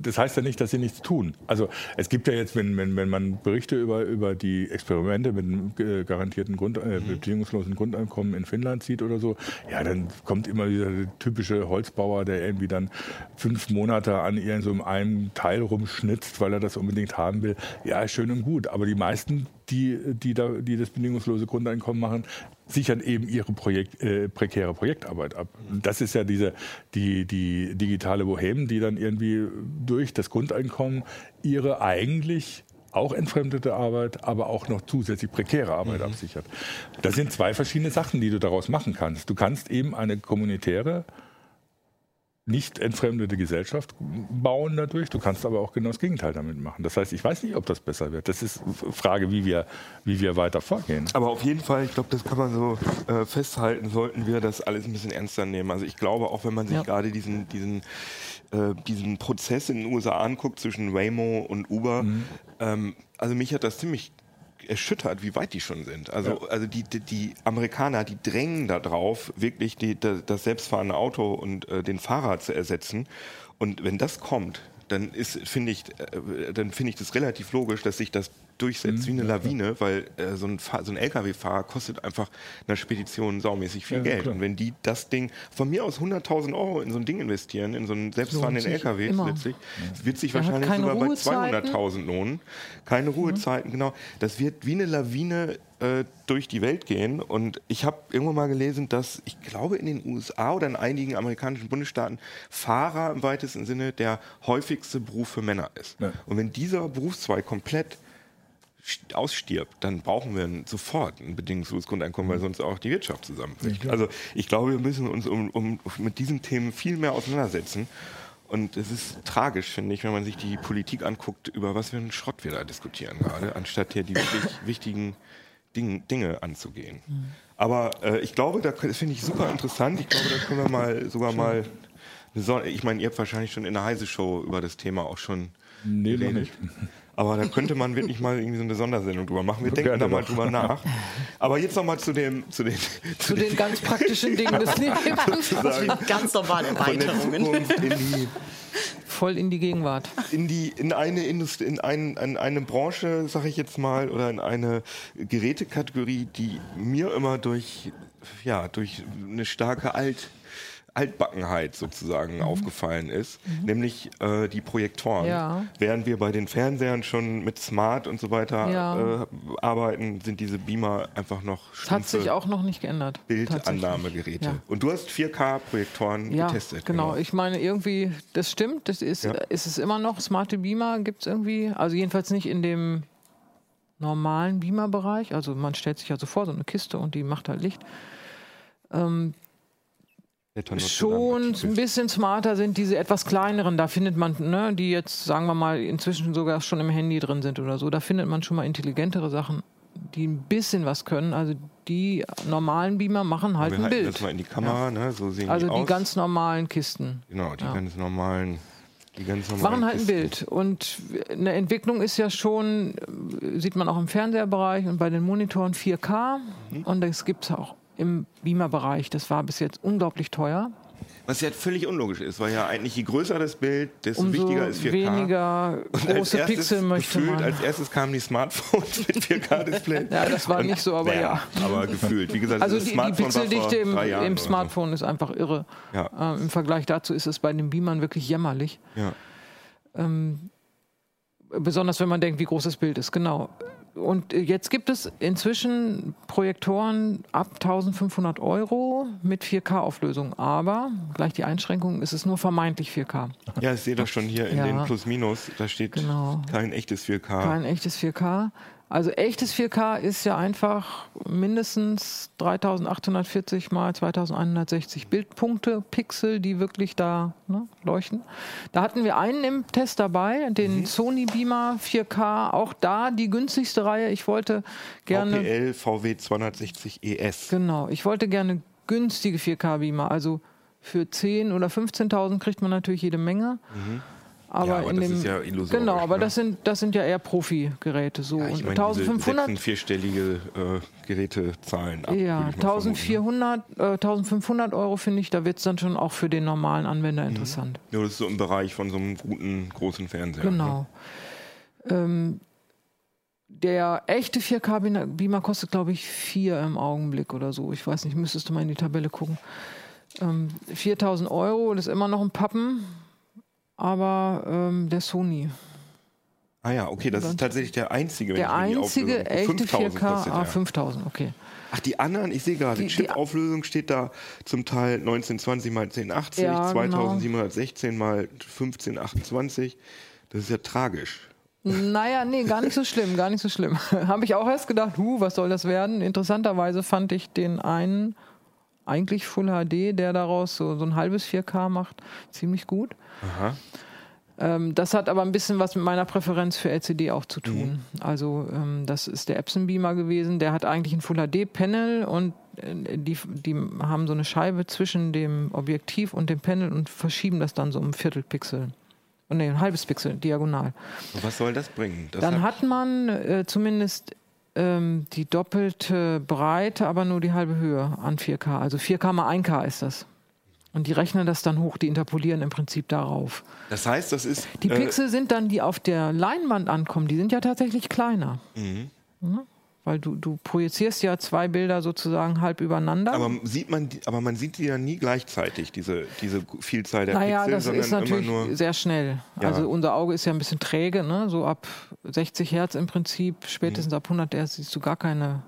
das heißt ja nicht, dass sie nichts tun. Also es gibt ja jetzt, wenn, wenn, wenn man Berichte über, über die Experimente mit einem äh, garantierten Grund, äh, mhm. bedingungslosen Grundeinkommen in Finnland sieht oder so, ja, dann kommt immer dieser typische Holzbauer, der irgendwie dann fünf Monate an irgend so einem Teil rumschnitzt, weil er das unbedingt haben will. Ja, schön und gut. Aber die meisten die, die, da, die das bedingungslose Grundeinkommen machen, sichern eben ihre Projekt, äh, prekäre Projektarbeit ab. Und das ist ja diese, die, die digitale Bohem, die dann irgendwie durch das Grundeinkommen ihre eigentlich auch entfremdete Arbeit, aber auch noch zusätzlich prekäre Arbeit mhm. absichert. Das sind zwei verschiedene Sachen, die du daraus machen kannst. Du kannst eben eine kommunitäre nicht entfremdete Gesellschaft bauen dadurch. Du kannst aber auch genau das Gegenteil damit machen. Das heißt, ich weiß nicht, ob das besser wird. Das ist eine Frage, wie wir, wie wir weiter vorgehen.
Aber auf jeden Fall, ich glaube, das kann man so äh, festhalten, sollten wir das alles ein bisschen ernster nehmen. Also ich glaube, auch wenn man sich ja. gerade diesen, diesen, äh, diesen Prozess in den USA anguckt zwischen Waymo und Uber, mhm. ähm, also mich hat das ziemlich erschüttert, wie weit die schon sind. Also, ja. also die, die, die, Amerikaner, die drängen darauf, wirklich die, das selbstfahrende Auto und äh, den Fahrer zu ersetzen. Und wenn das kommt, dann ist, finde ich, äh, dann finde ich das relativ logisch, dass sich das durchsetzt mhm, wie eine Lawine, weil äh, so ein, so ein LKW-Fahrer kostet einfach einer Spedition saumäßig viel ja, Geld. Klar. Und wenn die das Ding von mir aus 100.000 Euro in so ein Ding investieren, in so einen selbstfahrenden LKW letztlich, ja. wird sich Der wahrscheinlich sogar bei 200.000 lohnen. Keine mhm. Ruhezeiten, mhm. genau. Das wird wie eine Lawine äh, durch die Welt gehen. Und ich habe irgendwann mal gelesen, dass ich glaube in den USA oder in einigen amerikanischen Bundesstaaten Fahrer im weitesten Sinne der häufigste Beruf für Männer ist. Ja. Und wenn dieser Berufszweig komplett ausstirbt, dann brauchen wir sofort ein bedingungsloses Grundeinkommen, weil sonst auch die Wirtschaft zusammenbricht. also ich glaube, wir müssen uns um, um, mit diesen Themen viel mehr auseinandersetzen. Und es ist tragisch, finde ich, wenn man sich die Politik anguckt, über was für einen Schrott wir da diskutieren gerade, anstatt hier die wichtigen Ding, Dinge anzugehen. Mhm. Aber äh, ich glaube, da, das finde ich super interessant. Ich glaube, da können wir mal sogar Schön. mal So, ich meine, ihr habt wahrscheinlich schon in der Heise-Show über das Thema auch schon
Nee, noch
geredet.
nicht.
Aber da könnte man wirklich mal irgendwie so eine Sondersendung drüber machen. Wir denken
Gerne
da mal drüber nach. Aber jetzt nochmal zu dem, zu den,
Zu den ganz praktischen Dingen des Lebens.
Ganz normale Erweiterungen.
In die,
Voll in die Gegenwart.
in die, in eine Industrie, in, ein, in eine Branche, sag ich jetzt mal, oder in eine Gerätekategorie, die mir immer durch, ja, durch eine starke Alt, Altbackenheit sozusagen aufgefallen ist, nämlich äh, die Projektoren.
Ja.
Während wir bei den Fernsehern schon mit Smart und so weiter
Ja.
äh, arbeiten, sind diese Beamer einfach noch
hat sich auch noch nicht geändert.
Bildannahmegeräte.
Ja.
Und du hast 4K-Projektoren
Ja,
getestet.
genau. Ich meine, irgendwie, das stimmt, das ist,
Ja.
ist es immer noch. Smarte Beamer gibt es irgendwie, also jedenfalls nicht in dem normalen Beamer-Bereich. Also man stellt sich ja so vor, so eine Kiste und die macht halt Licht. Ähm, schon ein bisschen smarter sind diese etwas kleineren. Da findet man, ne, die jetzt, sagen wir mal, inzwischen sogar schon im Handy drin sind oder so. Da findet man schon mal intelligentere Sachen, die ein bisschen was können. Also die normalen Beamer machen halt ein Bild.
das mal in die Kamera, ne? so sehen
Also
die
die
aus.
ganz normalen Kisten.
genau, die
ja.
ganz normalen, die ganz normalen
Machen halt ein. Bild. Und eine Entwicklung ist ja schon, äh, sieht man auch im Fernseherbereich und bei den Monitoren 4K.
Mhm.
Und das gibt es auch im Beamer-Bereich. Das war bis jetzt unglaublich teuer.
Was ja völlig unlogisch ist, weil ja eigentlich je größer das Bild, desto
Umso
wichtiger ist 4K.
weniger
Und als
große
erstes,
Pixel möchte
gefühlt,
man.
als erstes kamen die Smartphones mit 4K-Display.
Ja, das war nicht so, aber ja.
Aber gefühlt. Wie gesagt,
Also die, die
Smartphone
Pixeldichte im, im
oder so.
Smartphone ist einfach irre.
Ja.
Ähm, Im Vergleich dazu ist es bei den Beamern wirklich jämmerlich.
Ja.
Ähm, besonders wenn man denkt, wie groß das Bild ist, genau. Und äh, jetzt gibt es inzwischen Projektoren ab 1500 Euro mit 4K-Auflösung. Aber, gleich die Einschränkung, ist es nur vermeintlich 4K.
ja, ich sehe das schon hier in
Ja.
den Plus-Minus. Da steht
Genau.
kein echtes 4K.
Kein echtes 4K. Also echtes 4K ist ja einfach mindestens 3840 mal 2160 Bildpunkte, Pixel, die wirklich da ne, leuchten. Da hatten wir einen im Test dabei, den
Mhm.
Sony Beamer 4K, auch da die günstigste Reihe. Ich wollte gerne
VPL VW 260 ES.
Genau, ich wollte gerne günstige 4K-Beamer. Also für 10.000 oder 15.000 kriegt man natürlich jede Menge. Aber,
Mhm. Ja, aber
in
das
dem,
ist ja illusorisch,
Genau, aber
ne?
das, sind, das sind ja eher Profi-Geräte. So.
Ja, ich
Und
diese
1500,
setzen vierstellige äh, Gerätezahlen ab.
ja,
würde ich mal vermuten.
1400, äh, 1500 Euro finde ich, da wird es dann schon auch für den normalen
Mhm.
Anwender interessant.
Ja, das ist so im Bereich von so einem guten, großen Fernseher. Ne?
Genau. Ähm, der echte 4K-Beamer kostet, glaube ich, 4 im Augenblick oder so. Ich weiß nicht, müsstest du mal in die Tabelle gucken. Ähm, 4000 Euro, das ist immer noch ein Pappen, aber ähm, der Sony.
Ah ja, okay, das ist tatsächlich der einzige, wenn
Der
ich mir die
einzige echte
5000
4K,
kostet
ah,
der.
5000, okay.
Ach, die anderen, ich sehe gerade,
Die- die-
Chip-Auflösung steht da zum Teil 1920 mal 1080,
Ja, genau.
2716 mal 1528. Das ist ja tragisch.
Naja, nee, gar nicht so schlimm, gar nicht so schlimm. Habe ich auch erst gedacht, huh, was soll das werden? Interessanterweise fand ich den einen, eigentlich Full HD, der daraus so, so ein halbes 4K macht, ziemlich gut.
Aha.
Ähm, das hat aber ein bisschen was mit meiner Präferenz für LCD auch zu tun. Also ähm, das ist der Epson Beamer gewesen. Der hat eigentlich ein Full HD Panel und äh, die, die haben so eine Scheibe zwischen dem Objektiv und dem Panel und verschieben das dann so um ein Viertelpixel. Oh, nee, ein halbes Pixel, diagonal.
Und was soll das bringen? Das
Dann hat man äh, zumindest ähm, die doppelte Breite, aber nur die halbe Höhe an 4K. Also 4K mal 1K ist das. Und die rechnen das dann hoch, die interpolieren im Prinzip darauf.
das heißt, das ist.
Die
äh,
Pixel sind dann, die auf der Leinwand ankommen, die sind ja tatsächlich kleiner.
Mhm.
Ne? Weil du, du projizierst ja zwei Bilder sozusagen halb übereinander.
aber sieht man, aber man sieht die ja nie gleichzeitig, diese, diese Vielzahl der
naja,
Pixel,
das
sondern
ist natürlich
nur.
sehr schnell.
Ja.
Also unser Auge ist ja ein bisschen träge, ne? so ab 60 Hertz im Prinzip, spätestens
Mhm.
ab 100 Hertz siehst du gar keine,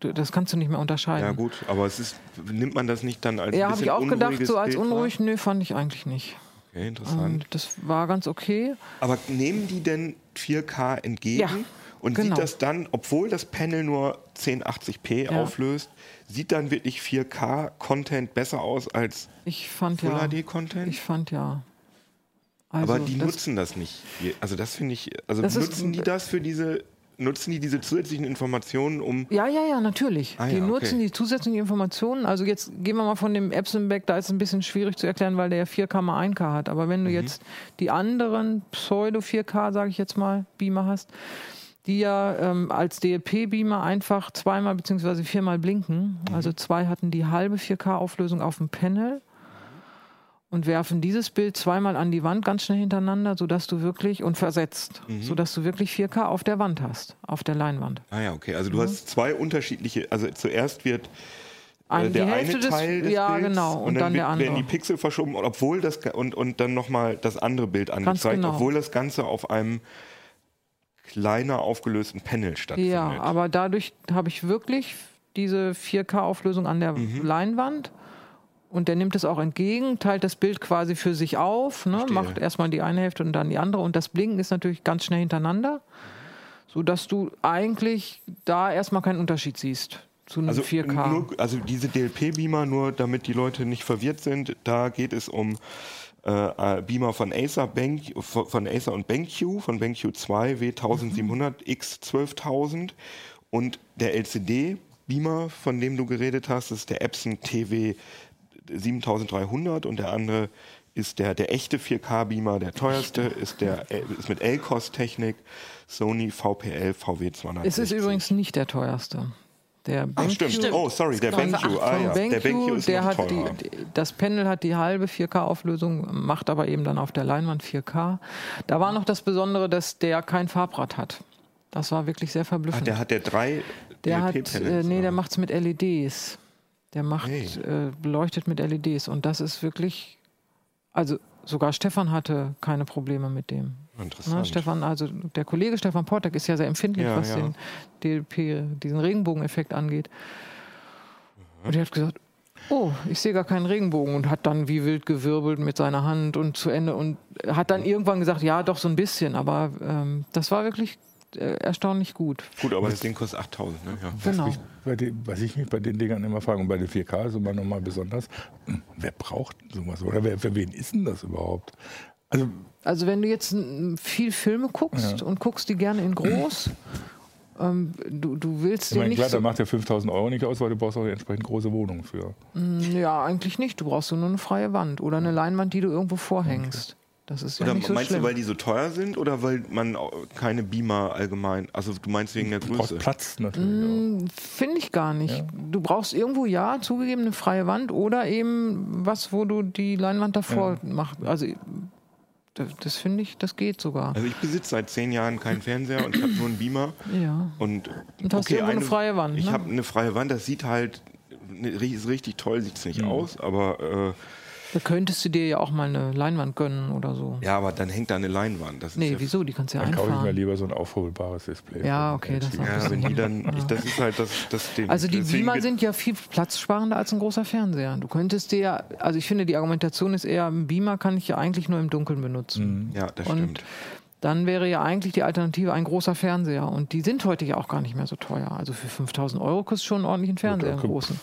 das kannst du nicht mehr unterscheiden.
Ja gut, aber es ist, nimmt man das nicht dann als
Ja, habe ich auch gedacht, so als
Bild
unruhig, nö, fand ich eigentlich nicht.
Okay, interessant.
Und das war ganz okay.
Aber nehmen die denn 4K entgegen?
Ja,
Und
genau.
sieht das dann, obwohl das Panel nur 1080p
Ja.
auflöst, sieht dann wirklich 4K-Content besser aus als
Ich fand
Full
ja.
HD-Content?
Ich fand ja. Also
Aber die
das,
nutzen das nicht. Also das finde ich, also nutzen die das für diese nutzen die diese zusätzlichen Informationen, um.
Ja, ja, ja, natürlich.
Ah,
die
ja, okay.
nutzen die zusätzlichen Informationen. Also jetzt gehen wir mal von dem Epson weg, da ist es ein bisschen schwierig zu erklären, weil der ja 4K mal 1K hat. Aber
Mhm.
wenn du jetzt die anderen Pseudo 4K, sage ich jetzt mal, Beamer hast, die ja ähm, als DLP-Beamer einfach zweimal bzw. viermal blinken.
Mhm.
Also zwei hatten die halbe 4K-Auflösung auf dem Panel und werfen dieses Bild zweimal an die Wand ganz schnell hintereinander, sodass du wirklich und versetzt,
Mhm.
sodass du wirklich 4K auf der Wand hast, auf der Leinwand.
Ah ja, okay. Also du hast zwei unterschiedliche. Also zuerst wird äh, der
die Hälfte
eine
des-
Teil des
ja,
Bilds
genau, und dann
wird-
der
werden die
andere.
Pixel verschoben, obwohl das und und dann nochmal das andere Bild angezeigt,
genau.
obwohl das Ganze auf einem kleiner aufgelösten Panel stattfindet.
Ja, aber dadurch habe ich wirklich diese 4K-Auflösung an der
Mhm.
Leinwand. Und der nimmt es auch entgegen, teilt das Bild quasi für sich auf, ne? Macht erstmal die eine Hälfte und dann die andere. Und das Blinken ist natürlich ganz schnell hintereinander, sodass du eigentlich da erstmal keinen Unterschied siehst zu einem
Also,
4K.
Nur, also diese DLP-Beamer, nur damit die Leute nicht verwirrt sind, da geht es um äh, äh, Beamer von Acer, Bank, von Acer und BenQ, von BenQ 2 W1700 X 12000 und der LCD-Beamer, von dem du geredet hast, ist der Epson TW 7300 und der andere ist der, der echte 4K-Beamer, der teuerste, ist, der, äh, ist mit L-Cost-Technik, Sony VPL VW260.
es ist übrigens nicht der teuerste. Der
Ach,
BenQ
stimmt. Oh, sorry, der
Genau,
BenQ. Ah, ja.
BenQ,
der BenQ ist
der hat die, das Panel hat die halbe 4K-Auflösung, macht aber eben dann auf der Leinwand 4K. Da war noch das Besondere, dass der kein Farbrad hat. Das war wirklich sehr
Ah,
verblüffend.
der hat der drei
der hat,
DLP-Panels,
äh, nee, der
oder?
macht es mit LEDs. Der macht,
Hey.
äh, beleuchtet mit LEDs und das ist wirklich, also sogar Stefan hatte keine Probleme mit dem.
Interessant.
Ne, Stefan, also der Kollege Stefan Portek ist ja sehr empfindlich,
Ja,
was
ja.
den DLP, diesen Regenbogeneffekt angeht. Und er hat gesagt, oh, ich sehe gar keinen Regenbogen und hat dann wie wild gewirbelt mit seiner Hand und zu Ende und hat dann irgendwann gesagt, ja, doch so ein bisschen, aber ähm, das war wirklich äh, erstaunlich gut.
Gut, aber das Ding kostet 8000, ne? Ja.
Genau.
Ich, bei den, was ich mich bei den Dingern immer frage, und bei den 4K ist immer nochmal besonders, hm, wer braucht sowas? Oder wer, für wen ist denn das überhaupt? Also,
Also wenn du jetzt mm, viel Filme guckst
Ja.
und guckst die gerne in groß, ähm, du, du willst
ich
die
meine,
nicht
klar, da
so,
macht ja 5000 Euro nicht aus, weil du brauchst auch entsprechend große Wohnungen für.
Ja, eigentlich nicht. Du brauchst nur eine freie Wand oder eine Leinwand, die du irgendwo vorhängst. Das ist ja
Oder
nicht so
meinst
schlimm.
du, weil die so teuer sind oder weil man keine Beamer allgemein, also du meinst wegen der
Du brauchst
Größe?
Platz natürlich.
Mm, Finde ich gar nicht. Du brauchst irgendwo ja zugegeben eine freie Wand oder eben was, wo du die Leinwand davor machst. Also das, das finde ich, das geht sogar.
Also ich besitze seit zehn Jahren keinen Fernseher und ich habe nur einen Beamer.
Ja.
Und,
Und hast irgendwo eine freie Wand,
Ich
ne?
habe eine freie Wand, das sieht halt, ne, ist richtig toll, sieht es nicht
Mhm.
aus, aber äh,
Da könntest du dir ja auch mal eine Leinwand gönnen oder so.
ja, aber dann hängt da eine Leinwand. Das ist
Nee,
ja,
wieso? Die kannst du ja
Dann kaufe ich mir
einfahren.
lieber so ein aufholbares Display.
Ja, okay, das.
Ja, wenn die dann, ich, das ist halt das, das Ding.
Also die
Deswegen
Beamer sind ja viel platzsparender als ein großer Fernseher. Du könntest dir ja, also ich finde, die Argumentation ist eher, ein Beamer kann ich ja eigentlich nur im Dunkeln benutzen.
Ja, das
Und
stimmt.
dann wäre ja eigentlich die Alternative ein großer Fernseher. Und die sind heute ja auch gar nicht mehr so teuer. Also für 5000 Euro kostet schon einen ordentlichen Fernseher, einen großen.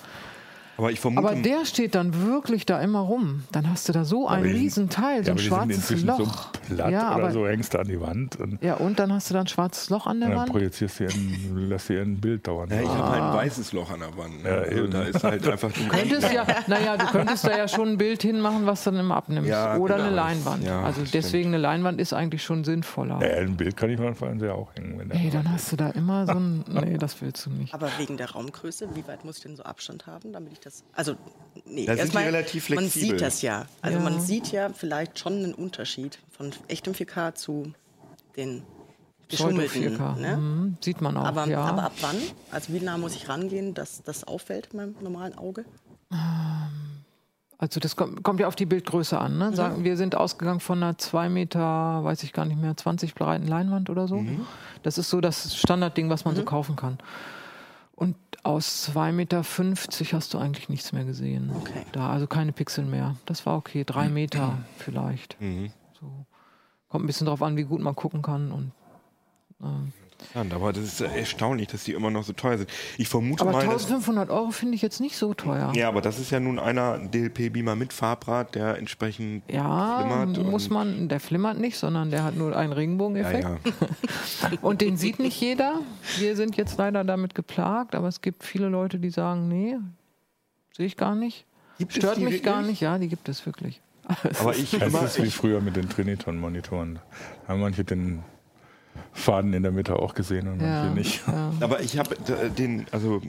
Aber ich vermute,
Aber der steht dann wirklich da immer rum. Dann hast du da so ein
Aber die sind-
Riesenteil, so ein schwarzes Loch.
so platt
ja,
oder
aber,
so, hängst du an die Wand und,
ja, und dann hast du da ein schwarzes Loch an der
und dann
Wand.
projizierst du ein, lässt dir ein Bild dauern.
ja, ich habe
Ah.
halt ein weißes Loch an der Wand. Ne?
Ja,
also da ist halt einfach du
könntest ja, naja, du könntest da ja schon ein Bild hinmachen, was du dann immer abnimmst.
Ja,
Oder
genau.
eine Leinwand.
Ja,
also deswegen eine Leinwand ist eigentlich schon sinnvoller.
Ja, ein Bild kann ich meinem Fernseher auch hängen. Wenn der
Ey, dann hast du da immer so ein. Nee, das willst du nicht.
Aber wegen der Raumgröße, wie weit muss ich denn so Abstand haben, damit ich das. Also, nee,
Da sind die
erstmal,
relativ
Man
flexibel.
sieht das ja. Also,
Ja.
man sieht ja vielleicht schon einen Unterschied von echtem 4K zu den geschummelten.
4K.
Ne?
Mhm, sieht man auch,
Aber,
ja.
aber ab wann? Also, wie nah muss ich rangehen, dass das auffällt in meinem normalen Auge?
Also das kommt, kommt ja auf die Bildgröße an. Ne? Sagen, wir sind ausgegangen von einer 2 Meter, weiß ich gar nicht mehr, 20 breiten Leinwand oder so. Das ist so das Standardding, was man so kaufen kann. Aus 2,50 Meter hast du eigentlich nichts mehr gesehen.
Okay.
Da, also keine Pixel mehr. Das war okay. Drei Meter vielleicht.
Mhm.
So. Kommt ein bisschen drauf an, wie gut man gucken kann. Und, ähm,
Aber das ist erstaunlich, dass die immer noch so teuer sind. Ich vermute
Aber
mal, dass
1500 Euro finde ich jetzt nicht so teuer.
Ja, aber das ist ja nun einer DLP-Beamer mit Farbrad, der entsprechend
Ja,
flimmert.
muss man, der flimmert nicht, sondern der hat nur einen
Ja,
Regenbogeneffekt.
ja.
Und den sieht nicht jeder. Wir sind jetzt leider damit geplagt, aber es gibt viele Leute, die sagen, nee, sehe ich gar nicht.
Gibt
Stört mich gar
wirklich?
nicht. Ja, die gibt es wirklich.
Aber ich
Das ist wie
ich,
früher mit den Triniton-Monitoren. Da haben manche den Faden in der Mitte auch gesehen und manche
Ja,
nicht.
ja.
aber ich habe den, also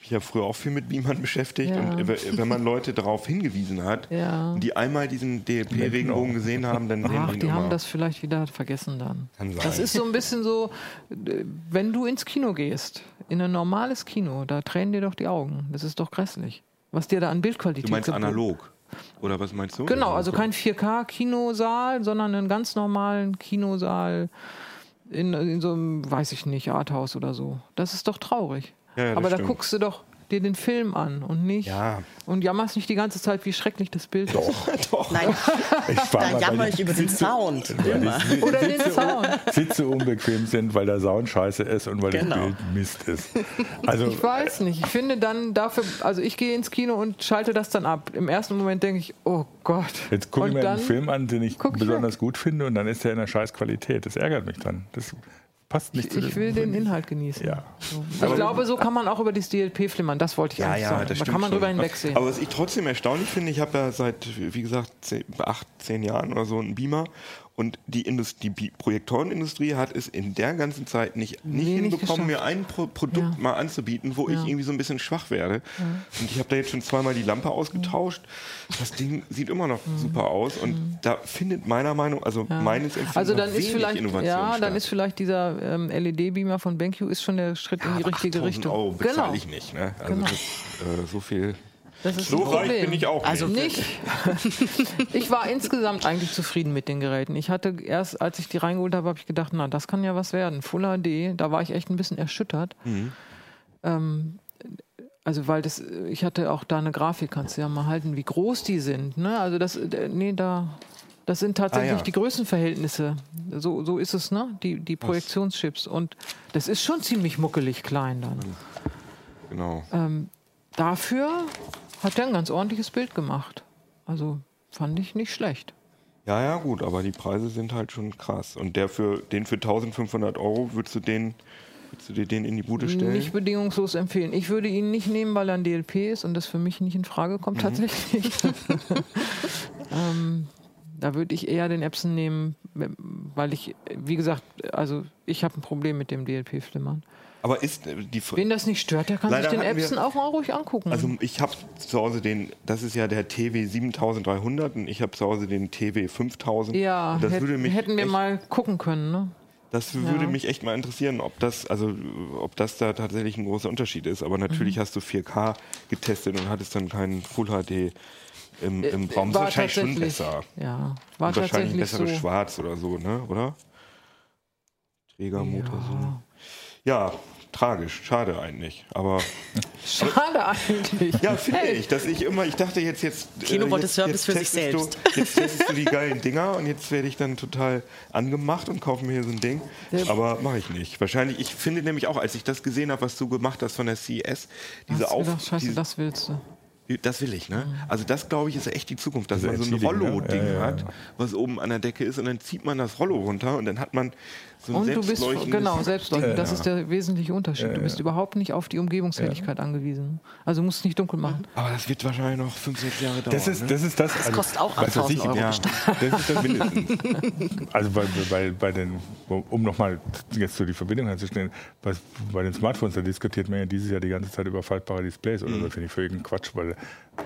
ich habe früher auch viel mit Beamern beschäftigt
Ja.
und äh, wenn man Leute darauf hingewiesen hat,
Ja.
die einmal diesen DLP-Regenbogen gesehen haben, dann sehen
Ach,
die
haben das vielleicht wieder vergessen dann.
Kann sein.
Das ist so ein bisschen so, äh, wenn du ins Kino gehst, in ein normales Kino, da tränen dir doch die Augen. Das ist doch grässlich. Was dir da an Bildqualität
du meinst
geboten-
analog? Oder was meinst du?
Genau, also kein 4K-Kinosaal, sondern einen ganz normalen Kinosaal in, in so einem, weiß ich nicht, Arthouse oder so. Das ist doch traurig.
Ja, ja,
Aber da
stimmt.
guckst du doch dir den Film an und nicht
Ja.
und jammerst nicht die ganze Zeit, wie schrecklich das Bild ist.
Nein,
Ich
da jammer ich über den Sound. Immer.
Oder den Sound.
Sitze unbequem sind, weil der Sound scheiße ist und weil
Genau.
das Bild Mist ist. Also
Ich weiß nicht. Ich finde dann dafür, also ich gehe ins Kino und schalte das dann ab. Im ersten Moment denke ich, oh Gott.
jetzt gucke ich mir einen Film an, den ich
guck ich
besonders gut finde und dann ist er in einer scheiß Qualität. Das ärgert mich dann. Das passt nicht zu
Ich will den. Inhalt genießen.
Ja.
So. Ich glaube, so kann man auch über das DLP flimmern. Das wollte ich
Ja,
eigentlich
ja,
sagen.
das
Da kann man drüber hinwegsehen.
Aber was ich trotzdem erstaunlich finde, ich habe ja seit, wie gesagt, zehn, acht, zehn Jahren oder so einen Beamer und die, Indust die Projektorenindustrie hat es in der ganzen Zeit nicht, nicht
Nee, nicht
hinbekommen, mir
geschafft.
ein Pro Produkt
Ja.
mal anzubieten, wo ich
Ja.
irgendwie so ein bisschen schwach werde. Und ich habe da jetzt schon zweimal die Lampe ausgetauscht. Das Ding sieht immer noch super aus und da findet meiner Meinung, also meines Empfindens
Also dann ist vielleicht,
Innovation
ja, dann
statt.
ist vielleicht dieser ähm, LED-Beamer von BenQ ist schon der Schritt in die richtige
8000
Richtung.
Euro bezahle
genau.
ich nicht. Ne? Also
Genau.
das, äh, so viel.
Das ist
So reich bin ich auch
Also
nicht.
Nicht. ich war insgesamt eigentlich zufrieden mit den Geräten. Ich hatte erst, als ich die reingeholt habe, habe ich gedacht, na, das kann ja was werden. Full HD, da war ich echt ein bisschen erschüttert.
Mhm.
Ähm, also weil das, ich hatte auch da eine Grafik, kannst du ja mal halten, wie groß die sind. Ne? Also das, äh, nee, da, das sind tatsächlich
Ah, ja.
die Größenverhältnisse. So, so ist es, ne? Die, die Projektionschips. Und das ist schon ziemlich muckelig klein dann.
Genau.
Ähm, dafür hat er ein ganz ordentliches Bild gemacht. Also fand ich nicht schlecht.
Ja, ja, gut, aber die Preise sind halt schon krass. Und der für, den für 1500 Euro, würdest du, den, würdest du dir den in die Bude stellen?
Nicht bedingungslos empfehlen. Ich würde ihn nicht nehmen, weil er ein DLP ist und das für mich nicht in Frage kommt tatsächlich. ähm, da würde ich eher den Epson nehmen, weil ich, wie gesagt, also ich habe ein Problem mit dem DLP-Flimmern.
Aber ist äh, die
Wen das nicht stört, der kann
Leider
sich den Epson auch mal ruhig angucken.
Also ich habe zu Hause den, das ist ja der TW 7300 und ich habe zu Hause den TW 5000.
ja,
das
hätt-
würde mich
hätten wir mal gucken können. Ne?
Das würde
Ja.
mich echt mal interessieren, ob das, also ob das da tatsächlich ein großer Unterschied ist. Aber
Mhm.
natürlich hast du 4K getestet und hattest dann keinen Full HD im, im Raum. Das ist
War
wahrscheinlich schon besser.
Ja, war
und wahrscheinlich besseres
so.
Schwarz oder so, ne? Oder? Trägermotor
Ja.
so. Ja, tragisch, schade eigentlich. Aber
Schade eigentlich.
ja, finde
Hey.
ich, dass ich immer, ich dachte jetzt, jetzt.
Kino
äh,
wollte
jetzt,
Service
jetzt
für sich
testest Du, jetzt testest du die geilen Dinger und jetzt werde ich dann total angemacht und kaufe mir hier so ein Ding. Aber mache ich nicht. Wahrscheinlich, ich finde nämlich auch, als ich das gesehen habe, was du gemacht hast von der CES, diese Auf.
gedacht, Scheiße,
diese,
das willst du.
das will ich, ne? Also das glaube ich ist echt die Zukunft, dass
Also
man so ein
ne?
Rollo-Ding
Ja, ja,
hat, was oben an der Decke ist und dann zieht man das Rollo runter und dann hat man so
Und du bist genau selbstleuchtend. Das
Ja.
ist der wesentliche Unterschied.
Ja,
Du bist
ja.
überhaupt nicht auf die Umgebungshelligkeit angewiesen. Also musst es nicht dunkel machen.
Aber das wird wahrscheinlich noch fünf, sechs Jahre dauern.
Das ist
ne?
das, ist das, also,
kostet auch
was weiß
8000
ich,
Euro
ja. Das ist das mindestens. Also bei, bei, bei den, um nochmal jetzt so die Verbindung herzustellen, bei, bei den Smartphones, da diskutiert man ja dieses Jahr die ganze Zeit über faltbare Displays oder
Mhm.
so, finde ich völligen Quatsch, weil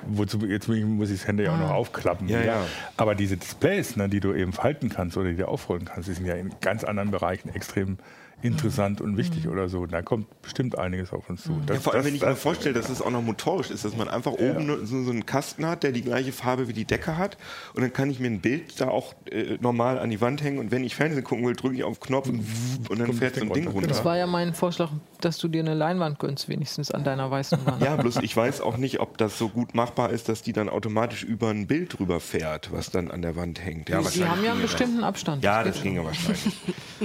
wozu, jetzt muss ich das Handy ja auch noch aufklappen.
Ja, ja.
Aber diese Displays, ne, die du eben falten kannst oder die du aufrollen kannst, die sind ja in ganz anderen Bereichen extrem interessant und wichtig oder so. Da kommt bestimmt einiges auf uns zu. Das,
Ja, vor allem,
das-
wenn ich mir
das-
vorstelle, dass es auch noch motorisch ist, dass man einfach oben nur so, so einen Kasten hat, der die gleiche Farbe wie die Decke hat. Und dann kann ich mir ein Bild da auch äh, normal an die Wand hängen. Und wenn ich Fernsehen gucken will, drücke ich auf den Knopf und, und dann
Kommt
fährt so ein
Ding runter.
Das war ja mein Vorschlag dass du dir eine Leinwand gönnst, wenigstens an deiner weißen Wand.
Ja, bloß ich weiß auch nicht, ob das so gut machbar ist, dass die dann automatisch über ein Bild drüber fährt, was dann an der Wand hängt. Ja,
Sie haben ja einen
ginge das.
bestimmten Abstand.
Ja,
geht
das ginge wahrscheinlich.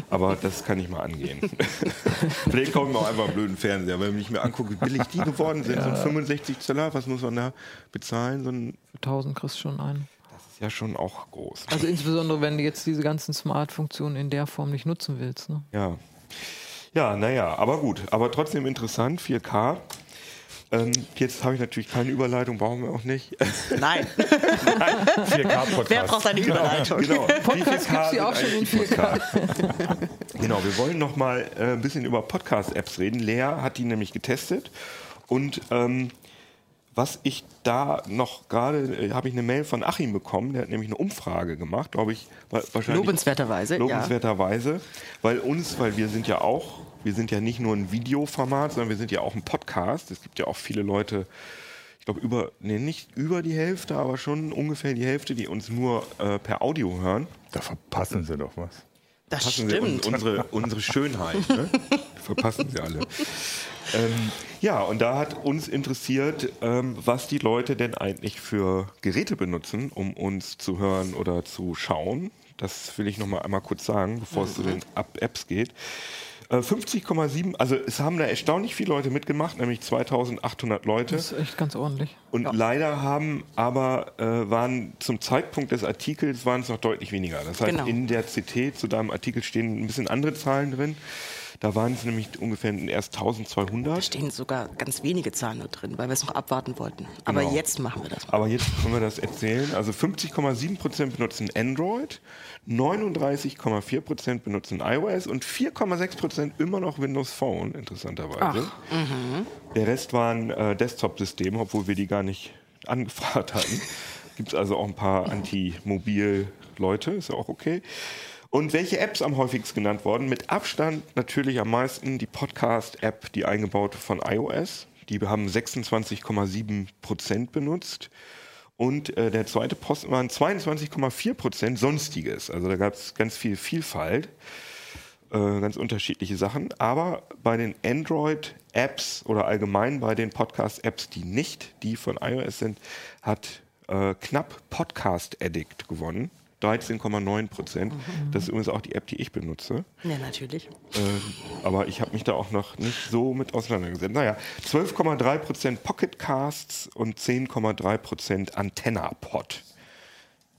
Aber das kann ich mal angehen. Vielleicht kaufen wir auch einfach einen blöden Fernseher, wenn ich mir angucke, wie billig die geworden sind. So ein 65 Zöller, was muss man da bezahlen? So ein,
Für 1000 kriegst du schon einen.
das ist ja schon auch groß.
Also insbesondere, wenn du jetzt diese ganzen Smart-Funktionen in der Form nicht nutzen willst. Ne?
Ja. Ja, naja, aber gut. Aber trotzdem interessant, 4K. Ähm, jetzt habe ich natürlich keine Überleitung, brauchen wir auch nicht.
Nein,
4K-Podcast.
wer braucht eine Überleitung?
genau.
Podcast gibt's
Wie
ja auch schon in
eigentlich 4K? genau, wir wollen noch mal äh, ein bisschen über Podcast-Apps reden. Lea hat die nämlich getestet und ähm, was ich da noch gerade, äh, habe ich eine Mail von Achim bekommen, der hat nämlich eine Umfrage gemacht, glaube ich, wa- wahrscheinlich
Lobenswerterweise, ja.
lobenswerterweise, weil uns, weil wir sind ja auch, wir sind ja nicht nur ein Videoformat, sondern wir sind ja auch ein Podcast. Es gibt ja auch viele Leute, ich glaube über, nee, nicht über die Hälfte, aber schon ungefähr die Hälfte, die uns nur äh, per Audio hören.
Da verpassen sie doch was.
Das
Verpassen sie un
stimmt.
unsere, unsere Schönheit. Ne? Verpassen sie alle. Ähm, ja, und da hat uns interessiert, ähm, was die Leute denn eigentlich für Geräte benutzen, um uns zu hören oder zu schauen. Das will ich noch mal einmal kurz sagen, bevor es zu den App- Apps geht. Äh, 50,7, also es haben da erstaunlich viele Leute mitgemacht, nämlich 2800 Leute.
Das ist echt ganz ordentlich.
Und leider haben aber äh, waren zum Zeitpunkt des Artikels waren es noch deutlich weniger. Das heißt,
Genau.
in der CT zu deinem Artikel stehen ein bisschen andere Zahlen drin. Da waren es nämlich ungefähr erst
Da
1200.
stehen sogar ganz wenige Zahlen nur drin, weil wir es noch abwarten wollten. Aber
Genau.
jetzt machen wir das mal.
Aber jetzt können wir das erzählen. Also 50,7 Prozent benutzen Android, 39,4 Prozent benutzen iOS und 4,6 Prozent immer noch Windows Phone, interessanterweise. Der Rest waren äh, Desktop-Systeme, obwohl wir die gar nicht angefragt hatten. Gibt es also auch ein paar Anti-Mobil-Leute, ist ja auch okay. Und welche Apps am häufigsten genannt worden? Mit Abstand natürlich am meisten die Podcast-App, die eingebaute von iOS. Die haben 26,7 Prozent benutzt. Und äh, der zweite Posten waren 22,4 Prozent Sonstiges. Also da gab es ganz viel Vielfalt, äh, ganz unterschiedliche Sachen. Aber bei den Android-Apps oder allgemein bei den Podcast-Apps, die nicht die von iOS sind, hat äh, knapp Podcast Addict gewonnen. 13,9 Prozent. Das ist übrigens auch die App, die ich benutze.
Ja, natürlich.
Ähm, aber ich habe mich da auch noch nicht so mit auseinandergesetzt. Naja, 12,3% Pocketcasts und 10,3% Antenna-Pod.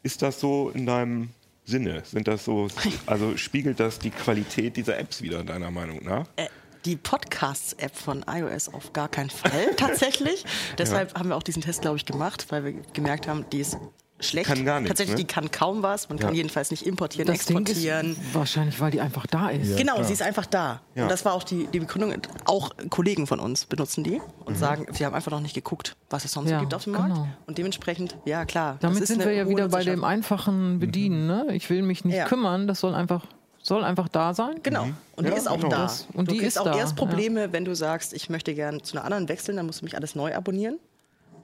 Ist das so in deinem Sinne? Sind das so, also spiegelt das die Qualität dieser Apps wieder, deiner Meinung nach?
Äh, die Podcasts-App von iOS auf gar keinen Fall tatsächlich. Deshalb haben wir auch diesen Test, glaube ich, gemacht, weil wir gemerkt haben, die ist schlecht.
Kann gar nichts,
Tatsächlich,
ne?
die kann kaum was. Man kann
Ja.
jedenfalls nicht importieren,
Das Ding
exportieren.
ist wahrscheinlich, weil die einfach da ist.
Genau, sie ist einfach da.
Ja.
Und das war auch die, die Begründung. Auch Kollegen von uns benutzen die und sagen, sie haben einfach noch nicht geguckt, was es sonst
Ja,
gibt auf dem Markt.
genau.
Und dementsprechend, ja klar. das
Damit
ist
sind wir ja wieder bei dem einfachen Bedienen. Ne? Ich will mich nicht
Ja.
kümmern, das soll einfach, soll einfach da sein.
Genau. Und
Ja,
die ist auch
genau.
da.
Das- und
du
die ist
auch
da,
erst Probleme, wenn du sagst, ich möchte gerne zu einer anderen wechseln, dann musst du mich alles neu abonnieren.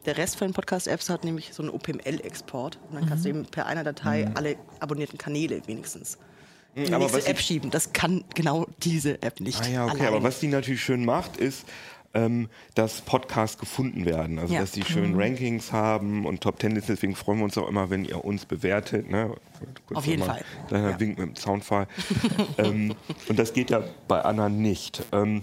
Der Rest von den Podcast-Apps hat nämlich so einen OPML-Export. Und dann
Mhm.
kannst du eben per einer Datei alle abonnierten Kanäle wenigstens in die
aber
nächste App schieben. Das kann genau diese App nicht.
Ah ja, okay,
allein.
aber was die natürlich schön macht, ist, ähm, dass Podcasts gefunden werden. Also,
Ja.
dass die schön
Mhm.
Rankings haben und Top Ten ist. Deswegen freuen wir uns auch immer, wenn ihr uns bewertet. Ne? Kurz
Auf jeden Fall.
Kleiner
Ja.
Wink mit dem Soundfall. ähm, und das geht ja bei anderen nicht. Ähm,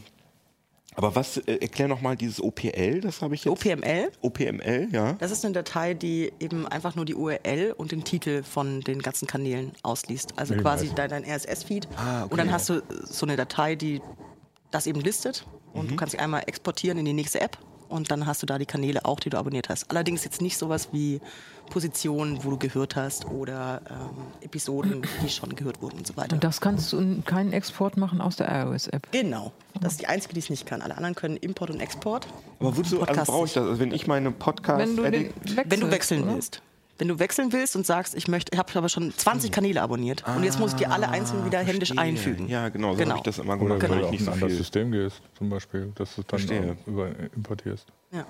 aber was, äh, erklär nochmal dieses OPL, das habe ich jetzt.
OPML,
OPML, ja.
das ist eine Datei, die eben einfach nur die URL und den Titel von den ganzen Kanälen ausliest. Also
Ja,
quasi
weiß.
dein, dein RSS-Feed.
Ah, okay.
Und dann hast du so eine Datei, die das eben listet. Und
Mhm.
du kannst sie einmal exportieren in die nächste App. Und dann hast du da die Kanäle auch, die du abonniert hast. Allerdings jetzt nicht sowas wie Positionen, wo du gehört hast oder ähm, Episoden, die schon gehört wurden und so weiter.
Und das kannst du keinen Export machen aus der iOS-App.
Genau. Das ist die einzige, die es nicht kann. Alle anderen können Import und Export.
Aber wozu also
Podcast
brauche ich das? Also wenn ich meine Podcast
Wenn du wechselst,
Wenn du wechseln
oder?
willst. Wenn du wechseln willst und sagst, ich möchte, ich habe aber schon 20 Kanäle abonniert und jetzt muss ich die alle einzeln wieder händisch
Ah, Verstehe.
einfügen.
Ja, genau, so
Genau.
habe ich das immer
Oder
gemacht,
wenn du
nicht
ein
so
anderes
viel
System gehst, zum Beispiel, dass du dann
Verstehe.
auch über importierst.
Ja.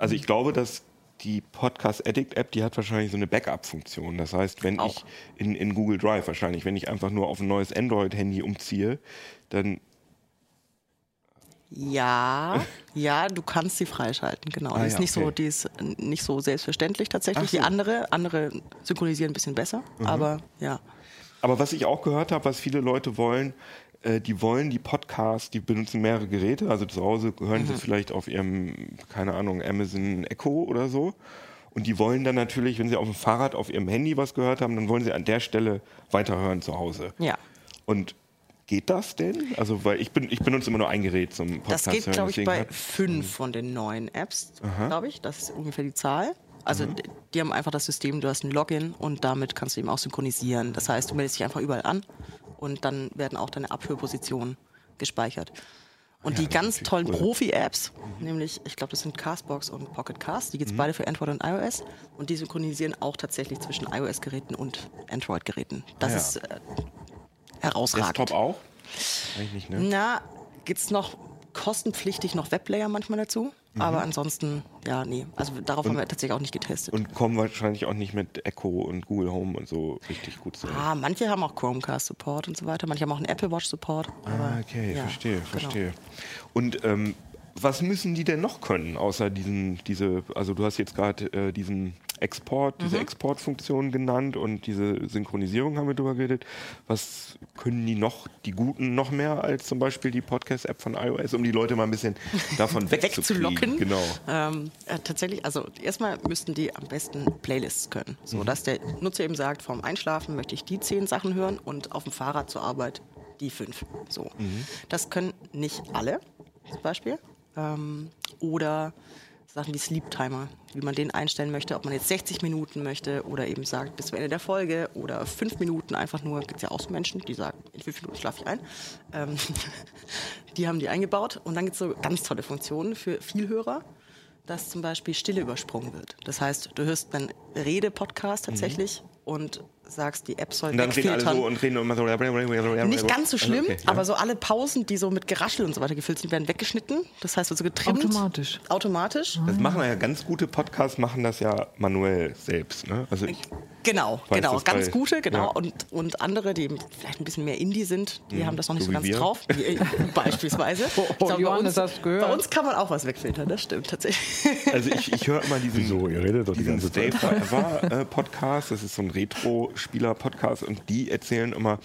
Also ich glaube, dass die Podcast Addict App, die hat wahrscheinlich so eine Backup-Funktion. Das heißt, wenn
Auch.
ich in, in Google Drive wahrscheinlich, wenn ich einfach nur auf ein neues Android-Handy umziehe, dann
Ja, ja, du kannst sie freischalten, genau.
Ah,
die ist
ja,
nicht so,
okay.
die ist nicht so selbstverständlich tatsächlich.
So.
Die andere, andere synchronisieren ein bisschen besser, aber ja.
Aber was ich auch gehört habe, was viele Leute wollen, äh, die wollen die Podcasts, die benutzen mehrere Geräte, also zu Hause hören
Mhm.
sie vielleicht auf ihrem, keine Ahnung, Amazon Echo oder so. Und die wollen dann natürlich, wenn sie auf dem Fahrrad auf ihrem Handy was gehört haben, dann wollen sie an der Stelle weiterhören zu Hause.
Ja.
Und geht das denn? Also, weil ich, bin, ich benutze immer nur ein Gerät zum Podcast
Das geht, glaube ich, bei fünf von den neuen Apps, glaube ich. Das ist ungefähr die Zahl. Also d- die haben einfach das System, du hast ein Login und damit kannst du eben auch synchronisieren. Das heißt, du meldest dich einfach überall an und dann werden auch deine Abhörpositionen gespeichert. Und die ganz tollen Profi-Apps, nämlich, ich glaube, das sind Castbox und Pocket Cast, die gibt es beide für Android und iOS und die synchronisieren auch tatsächlich zwischen iOS-Geräten und Android-Geräten. Das
Ah ja.
ist äh, herausragend.
Desktop auch? Eigentlich nicht, ne?
Na, gibt's noch kostenpflichtig noch Weblayer manchmal dazu. Aber ansonsten, ja, nee. Also darauf haben wir tatsächlich auch nicht getestet.
Und kommen wahrscheinlich auch nicht mit Echo und Google Home und so richtig gut zurecht.
ah, manche haben auch Chromecast-Support und so weiter. Manche haben auch einen Apple Watch-Support.
Ah, okay,
ja,
verstehe,
genau.
verstehe. Und ähm, was müssen die denn noch können, außer diesen, diese, also du hast jetzt gerade äh, diesen Export, diese
Mhm.
Exportfunktion genannt und diese Synchronisierung haben wir drüber geredet. Was können die noch, die Guten noch mehr als zum Beispiel die Podcast-App von iOS, um die Leute mal ein bisschen davon
wegzulocken.
Genau.
Ähm, äh, tatsächlich, also erstmal müssten die am besten Playlists können. So
Mhm.
der Nutzer eben sagt, vorm Einschlafen möchte ich die zehn Sachen hören und auf dem Fahrrad zur Arbeit die fünf. So.
Mhm.
Das können nicht alle, zum Beispiel. Ähm, oder Sachen wie Sleep Timer, wie man den einstellen möchte, ob man jetzt 60 Minuten möchte oder eben sagt, bis zum Ende der Folge oder fünf Minuten einfach nur. Gibt es ja auch so Menschen, die sagen, in fünf Minuten schlafe ich ein. Ähm, die haben die eingebaut. Und dann gibt es so ganz tolle Funktionen für Vielhörer, dass zum Beispiel Stille übersprungen wird. Das heißt, du hörst einen Rede-Podcast tatsächlich und sagst, die App soll
Und dann reden alle so und reden immer so.
Nicht ganz so schlimm,
Okay, ja.
aber so alle Pausen, die so mit Geraschel und so weiter gefüllt sind, werden weggeschnitten. Das heißt, also getrimmt.
Automatisch.
Automatisch.
Das machen ja ganz gute Podcasts, machen das ja manuell selbst. Ne? Also ich,
Genau, genau.
das
Ganz
bei-
gute, genau.
ja.
Und, und andere, die vielleicht ein bisschen mehr Indie sind, die haben das noch nicht
so
so, ganz
wir.
drauf. Wie, äh, beispielsweise. Ich
oh,
glaub,
Johannes,
bei, uns,
gehört?
bei uns kann man auch was wegfiltern, das stimmt tatsächlich.
also ich, ich höre immer diesen,
Wieso? Ihr redet doch die
diesen
ganze
Stay
Zeit.
Forever äh, Podcast. Das ist so ein Retro-Spieler-Podcast und die erzählen immer,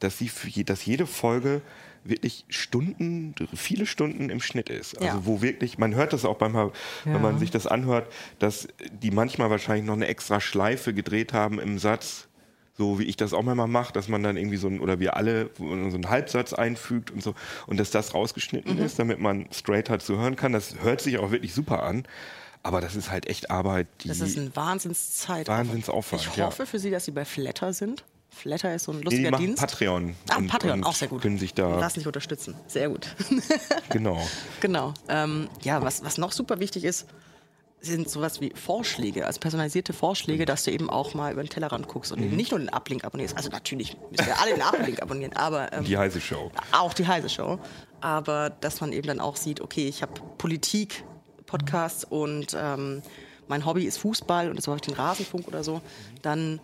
dass sie je, dass jede Folge wirklich Stunden, viele Stunden im Schnitt ist. Also
Ja.
wo wirklich, man hört das auch beim,
Ja.
wenn man sich das anhört, dass die manchmal wahrscheinlich noch eine extra Schleife gedreht haben im Satz, so wie ich das auch manchmal mache, dass man dann irgendwie so ein, oder wir alle so einen Halbsatz einfügt und so und dass das rausgeschnitten
Mhm.
ist, damit man straight halt zu hören kann. Das hört sich auch wirklich super an, aber das ist halt echt Arbeit, die
Das ist ein Wahnsinnszeit.
Wahnsinnsaufwand,
Ich
ja.
hoffe für Sie, dass Sie bei Flatter sind. Flatter ist so ein
nee,
lustiger
die machen
Dienst.
Patreon.
Ah,
und-
Patreon,
und
auch sehr gut.
Können sich da,
Lass dich unterstützen. Sehr gut.
genau.
Genau. Ähm, ja, was, was noch super wichtig ist, sind sowas wie Vorschläge, also personalisierte Vorschläge, dass du eben auch mal über den Tellerrand guckst und
Mhm.
eben nicht nur den Uplink abonnierst. Also natürlich müssen wir alle den Uplink abonnieren, aber ähm,
Die heiße Show.
auch die Heise Show. Aber dass man eben dann auch sieht, okay, ich habe Politik, Podcasts und ähm, mein Hobby ist Fußball und so habe ich den Rasenfunk oder so, dann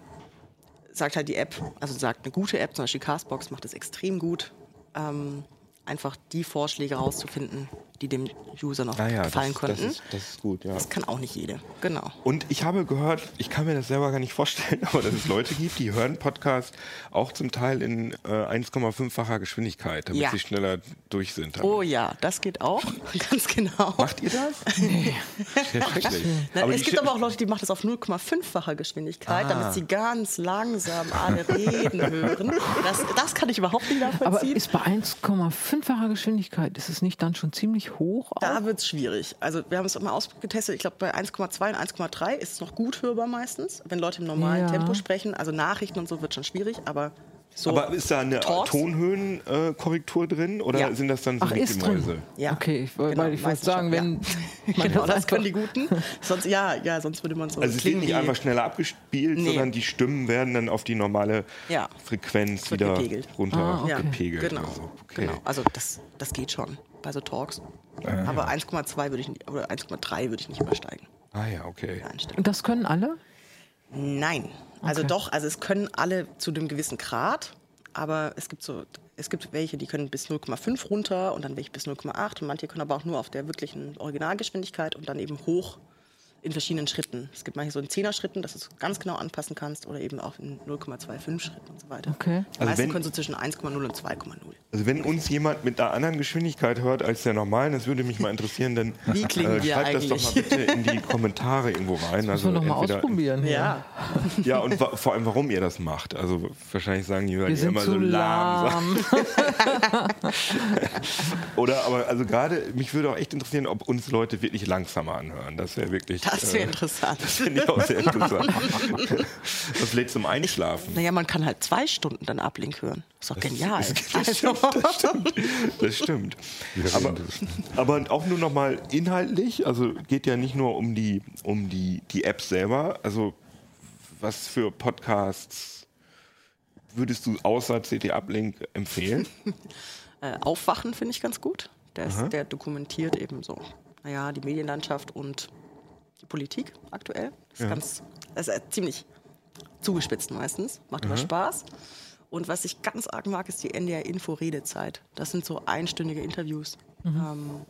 sagt halt die App, also sagt eine gute App, zum Beispiel Castbox macht es extrem gut, ähm, einfach die Vorschläge rauszufinden, die dem User noch
Ah ja,
gefallen
das,
könnten.
Das ist, das ist gut, ja.
Das kann auch nicht jede. Genau.
Und ich habe gehört, ich kann mir das selber gar nicht vorstellen, aber dass es Leute gibt, die hören Podcast auch zum Teil in äh, 1,5-facher Geschwindigkeit, damit
Ja.
sie schneller durch sind. damit.
Oh ja, das geht auch. Ganz genau.
Macht ihr das? Nee.
Nein,
Aber
es gibt aber auch Leute, die machen das auf 0,5-facher Geschwindigkeit,
Ah.
damit sie ganz langsam alle reden hören. Das, das kann ich überhaupt nicht
Aber
nachvollziehen.
ist bei 1,5-facher Geschwindigkeit, ist es nicht dann schon ziemlich hoch? Auch?
da wird es schwierig. Also wir haben es immer ausgetestet. Ich glaube, bei 1,2 und 1,3 ist es noch gut hörbar meistens, wenn Leute im normalen
Ja.
Tempo sprechen. Also Nachrichten und so wird schon schwierig, aber so.
Aber ist da eine? Tonhöhenkorrektur drin oder
Ja.
sind das dann so
Ach, ist drin.
Mäuse?
Ja.
Okay, ich, weil
Genau,
ich wollte sagen,
schon,
wenn man
genau, das können die Guten. Sonst, ja, ja, sonst würde man so.
Also es wird nicht einfach schneller abgespielt,
Nee.
sondern die Stimmen werden dann auf die normale
Ja.
Frequenz wieder
gepegelt.
Ah, okay.
runtergepegelt.
Genau,
oder so. Okay.
genau. Also das, das geht schon bei so Talks. Aber 1,2 würde ich nicht, oder 1,3 würde ich nicht übersteigen.
Ah ja, okay.
Und das können alle?
Nein. Also
Okay.
doch, also es können alle zu einem gewissen Grad, aber es gibt so, es gibt welche, die können bis 0,5 runter und dann welche bis 0,8 und manche können aber auch nur auf der wirklichen Originalgeschwindigkeit und dann eben hoch in verschiedenen Schritten. Es gibt manche so in 10er Schritten, dass du es ganz genau anpassen kannst oder eben auch in 0,25 Schritten und so weiter.
Okay.
Die
Also
meisten
wenn-
können so zwischen 1,0 und 2,0.
Also wenn uns jemand mit einer anderen Geschwindigkeit hört als der normalen, das würde mich mal interessieren, dann äh,
Wie klingen wir
schreibt das doch mal bitte in die Kommentare irgendwo rein.
Müssen wir noch mal
Also entweder-
ausprobieren.
Ja,
Ja, und wa vor allem, warum ihr das macht. Also wahrscheinlich sagen die,
sind
immer
zu
so lahm. Oder aber also gerade, mich würde auch echt interessieren, ob uns Leute wirklich langsamer anhören. Das wäre wirklich.
Das wäre
äh,
interessant.
Das finde ich auch sehr interessant. Das lädt zum Einschlafen.
Naja, man kann halt zwei Stunden dann Ablink hören. Ist doch genial.
Das stimmt, das stimmt. Das stimmt. Aber, aber auch nur noch mal inhaltlich, also geht ja nicht nur um die, um die, die App selber. Also was für Podcasts würdest du außer CT Uplink empfehlen?
Äh, Aufwachen finde ich ganz gut. Der, ist, der dokumentiert eben so, naja, die Medienlandschaft und Politik aktuell. Das ist
Ja.
ganz, das ist äh, ziemlich zugespitzt meistens, macht aber Spaß. Und was ich ganz arg mag, ist die NDR-Info-Redezeit. Das sind so einstündige Interviews, ähm,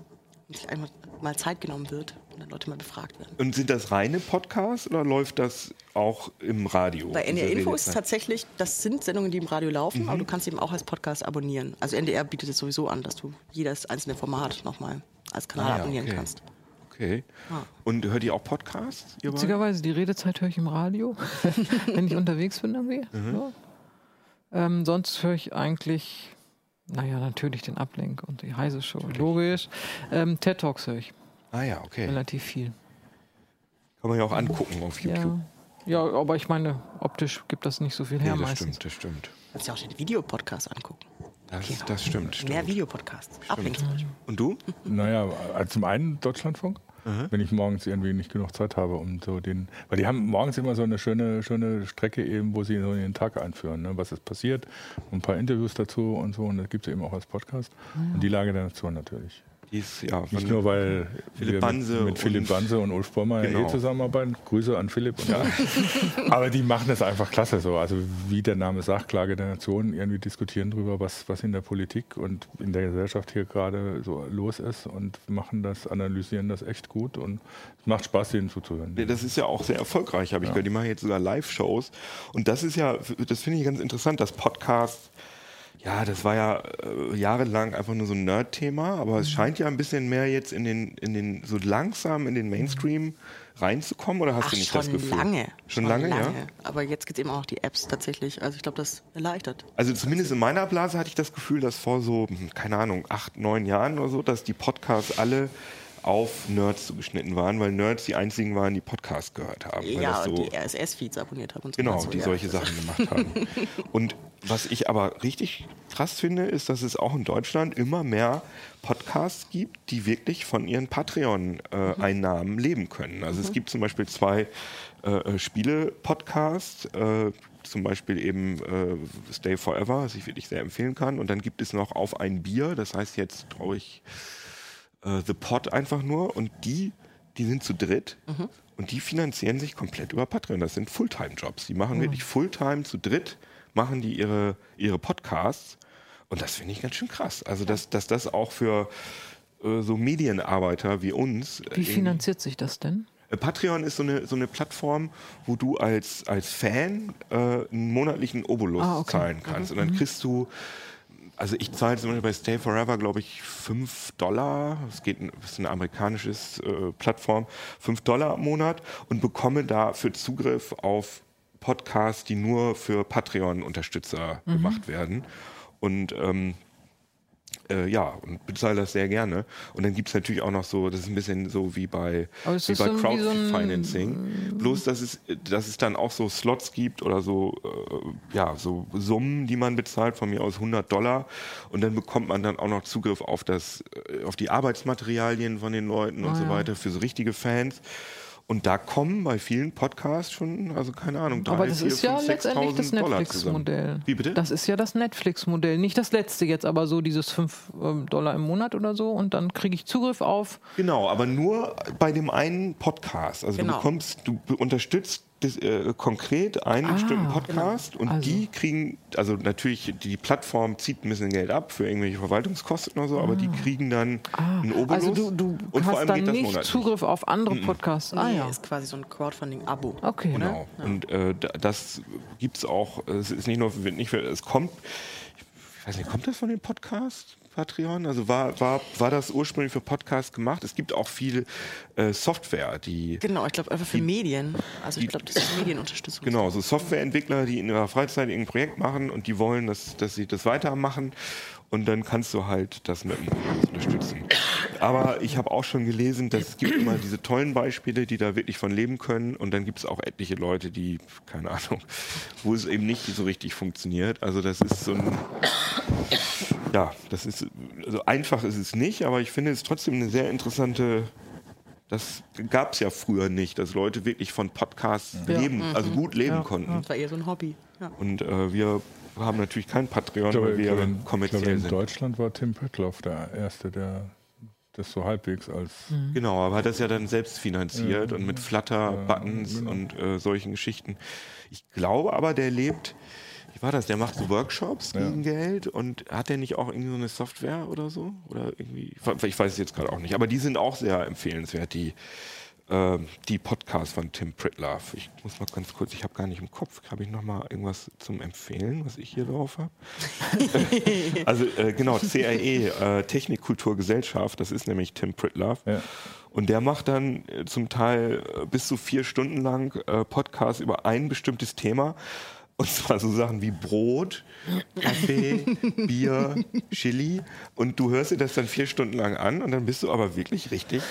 wo sich einfach mal Zeit genommen wird und dann Leute mal befragt werden.
Und sind das reine Podcasts oder läuft das auch im Radio?
Bei NDR Info ist es tatsächlich, das sind Sendungen, die im Radio laufen, aber du kannst eben auch als Podcast abonnieren. Also NDR bietet es sowieso an, dass du jedes einzelne Format nochmal als Kanal
Ah ja,
abonnieren
okay.
kannst.
Okay. Und hört ihr auch Podcasts? Ihr?
Witzigerweise, die Redezeit höre ich im Radio, wenn ich unterwegs bin irgendwie.
Mhm.
Ja. Ähm, sonst höre ich eigentlich, naja, natürlich den Ablink und die Heise Show, logisch. Ähm, TED Talks höre ich
Ah ja, okay.
relativ viel.
Kann man ja auch angucken auf YouTube.
Ja. ja, aber ich meine, optisch gibt das nicht so viel her
Nee, das
meistens.
stimmt, das stimmt.
Du kannst ja auch den Videopodcast angucken.
Das,
Genau.
das stimmt, stimmt.
Mehr Videopodcasts. Ablink zum Beispiel.
Und du?
Naja, zum einen Deutschlandfunk, wenn ich morgens irgendwie nicht genug Zeit habe, um so den, weil die haben morgens immer so eine schöne, schöne Strecke eben, wo sie so den Tag einführen, ne, was ist passiert, ein paar Interviews dazu und so und das gibt es eben auch als Podcast. Und die Lage der Nation natürlich.
Die ist, ja,
Nicht nur, weil
Philipp
wir mit, mit Philipp
und-
Banse und Ulf Bollmeier
Genau.
eh zusammenarbeiten. Grüße an Philipp. Und ja. Aber die machen das einfach klasse so. Also wie der Name sagt, Klage der Nation, irgendwie diskutieren darüber, was, was in der Politik und in der Gesellschaft hier gerade so los ist und machen das, analysieren das echt gut und es macht Spaß, denen zuzuhören.
Das ist ja auch sehr erfolgreich, habe ich gehört. Die machen jetzt sogar Live-Shows. Und das ist ja, das finde ich ganz interessant, das Podcast. Ja, das war ja äh, jahrelang einfach nur so ein Nerd-Thema, aber
Mhm.
es scheint ja ein bisschen mehr jetzt in den, in den, so langsam in den Mainstream reinzukommen, oder hast
Ach,
du nicht
schon
das Gefühl?
lange.
Schon lange, ja?
Aber jetzt gibt es eben auch noch die Apps tatsächlich. Also ich glaube, das erleichtert.
Also zumindest in meiner Blase hatte ich das Gefühl, dass vor so, hm, keine Ahnung, acht, neun Jahren oder so, dass die Podcasts alle auf Nerds zugeschnitten waren, weil Nerds die einzigen waren, die Podcasts gehört haben. weil
Ja,
so
die RSS-Feeds abonniert haben und so.
Genau,
so,
die
ja.
solche Sachen gemacht haben. Und was ich aber richtig krass finde, ist, dass es auch in Deutschland immer mehr Podcasts gibt, die wirklich von ihren Patreon-Einnahmen leben können. Also es gibt zum Beispiel zwei äh, Spiele-Podcasts, äh, zum Beispiel eben äh, Stay Forever, was ich wirklich sehr empfehlen kann. Und dann gibt es noch Auf ein Bier, das heißt jetzt, glaube ich, äh, The Pod einfach nur. Und die, die sind zu dritt und die finanzieren sich komplett über Patreon. Das sind Fulltime-Jobs. Die machen wirklich Fulltime zu dritt, machen die ihre, ihre Podcasts. Und das finde ich ganz schön krass. Also, dass, dass das auch für äh, so Medienarbeiter wie uns. äh,
Wie finanziert sich das denn?
äh, Patreon ist so eine, so eine Plattform, wo du als, als Fan äh, einen monatlichen Obolus
Ah, okay.
zahlen kannst. Und dann kriegst du, also ich zahle zum Beispiel bei Stay Forever, glaube ich, 5 Dollar. Es geht, das ist eine amerikanische äh, Plattform, 5 Dollar im Monat und bekomme dafür Zugriff auf Podcasts, die nur für Patreon-Unterstützer
Mhm.
gemacht werden. Und ähm, äh, ja, und bezahle das sehr gerne. Und dann gibt es natürlich auch noch so, das ist ein bisschen so wie bei, wie bei
wie so
Crowdfinancing. Bloß, dass es, dass es dann auch so Slots gibt oder so, äh, ja, so Summen, die man bezahlt, von mir aus 100 Dollar. Und dann bekommt man dann auch noch Zugriff auf, das, äh, auf die Arbeitsmaterialien von den Leuten und
Ah,
so
ja.
weiter für so richtige Fans. Und da kommen bei vielen Podcasts schon, also keine Ahnung, drei,
Aber das
vier,
ist ja
fünf,
letztendlich das
6.000 Dollar zusammen.
Netflix-Modell.
Wie bitte?
Das ist ja das Netflix-Modell. Nicht das letzte jetzt, aber so dieses 5 Dollar im Monat oder so. Und dann kriege ich Zugriff auf.
Genau, aber nur bei dem einen Podcast. Also du
Genau.
bekommst, du unterstützt das, äh, konkret einen bestimmten Podcast und
Also.
die kriegen, also natürlich, die Plattform zieht ein bisschen Geld ab für irgendwelche Verwaltungskosten oder so, aber die kriegen dann einen Obolus.
Also du, du
und vor
hast
allem
dann
geht das
nicht
monatlich.
Zugriff auf andere Podcasts. Ah
Nee,
ja.
ist quasi so ein Crowdfunding-Abo.
Okay.
Genau. Und äh, da- das gibt's auch, es ist nicht nur, nicht für, es kommt, ich weiß nicht, kommt das von dem Podcast? Patreon? Also war, war, war das ursprünglich für Podcasts gemacht? Es gibt auch viel äh, Software, die
Genau, ich glaube einfach für Medien. Also ich glaube, das ist Medienunterstützung.
Genau, so Softwareentwickler, die in ihrer Freizeit irgendein Projekt machen und die wollen, dass, dass sie das weitermachen. Und dann kannst du halt das mit dem Obolus unterstützen. Aber ich habe auch schon gelesen, dass es gibt immer diese tollen Beispiele, die da wirklich von leben können. Und dann gibt es auch etliche Leute, die, keine Ahnung, wo es eben nicht so richtig funktioniert. Also das ist so ein, ja, das ist, also einfach ist es nicht, aber ich finde es trotzdem eine sehr interessante das gab es ja früher nicht, dass Leute wirklich von Podcasts leben, also gut leben konnten.
Das war eher so ein Hobby. Ja.
Und äh, wir haben natürlich kein Patreon,
glaube,
weil wir
glaube, in,
kommerziell
glaube, in
sind.
Deutschland war Tim Pöttloff der Erste, der das so halbwegs als
Genau, aber hat das ja dann selbst finanziert und mit Flutter-Buttons
genau.
und äh, solchen Geschichten. Ich glaube aber, der lebt, wie war das, der macht so Workshops gegen Geld und hat der nicht auch irgendwie so eine Software oder so? Oder irgendwie, ich weiß es jetzt gerade auch nicht, aber die sind auch sehr empfehlenswert, die, äh, die Podcasts von Tim Pritlove. Ich muss mal ganz kurz, ich habe gar nicht im Kopf, habe ich noch mal irgendwas zum Empfehlen, was ich hier drauf habe? also äh, genau, CRE, äh, Technik, Kultur, Gesellschaft, das ist nämlich Tim Pritlove.
Ja.
Und der macht dann äh, zum Teil äh, bis zu vier Stunden lang äh, Podcasts über ein bestimmtes Thema. Und zwar so Sachen wie Brot, Kaffee, Bier, Chili. Und du hörst dir das dann vier Stunden lang an und dann bist du aber wirklich richtig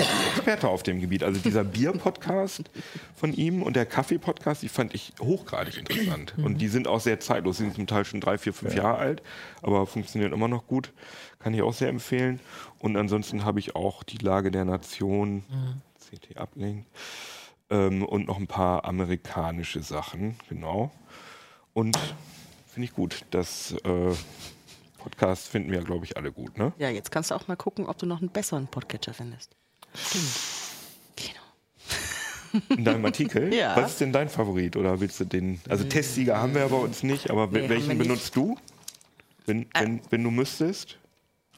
Experte auf dem Gebiet. Also dieser Bier-Podcast von ihm und der Kaffee-Podcast, die fand ich hochgradig interessant. Und die sind auch sehr zeitlos, sind zum Teil schon drei, vier, fünf Jahre alt, aber funktionieren immer noch gut. Kann ich auch sehr empfehlen. Und ansonsten habe ich auch die Lage der Nation, CT Uplink, ähm, und noch ein paar amerikanische Sachen, genau. Und finde ich gut. Das äh, Podcast finden wir, glaube ich, alle gut, ne?
ja, jetzt kannst du auch mal gucken, ob du noch einen besseren Podcatcher findest. Genau.
In deinem Artikel?
Ja.
Was ist denn dein Favorit? Oder willst du den? Also Testsieger haben wir ja bei uns nicht, aber
Nee,
welchen benutzt du? Wenn, wenn, wenn du müsstest?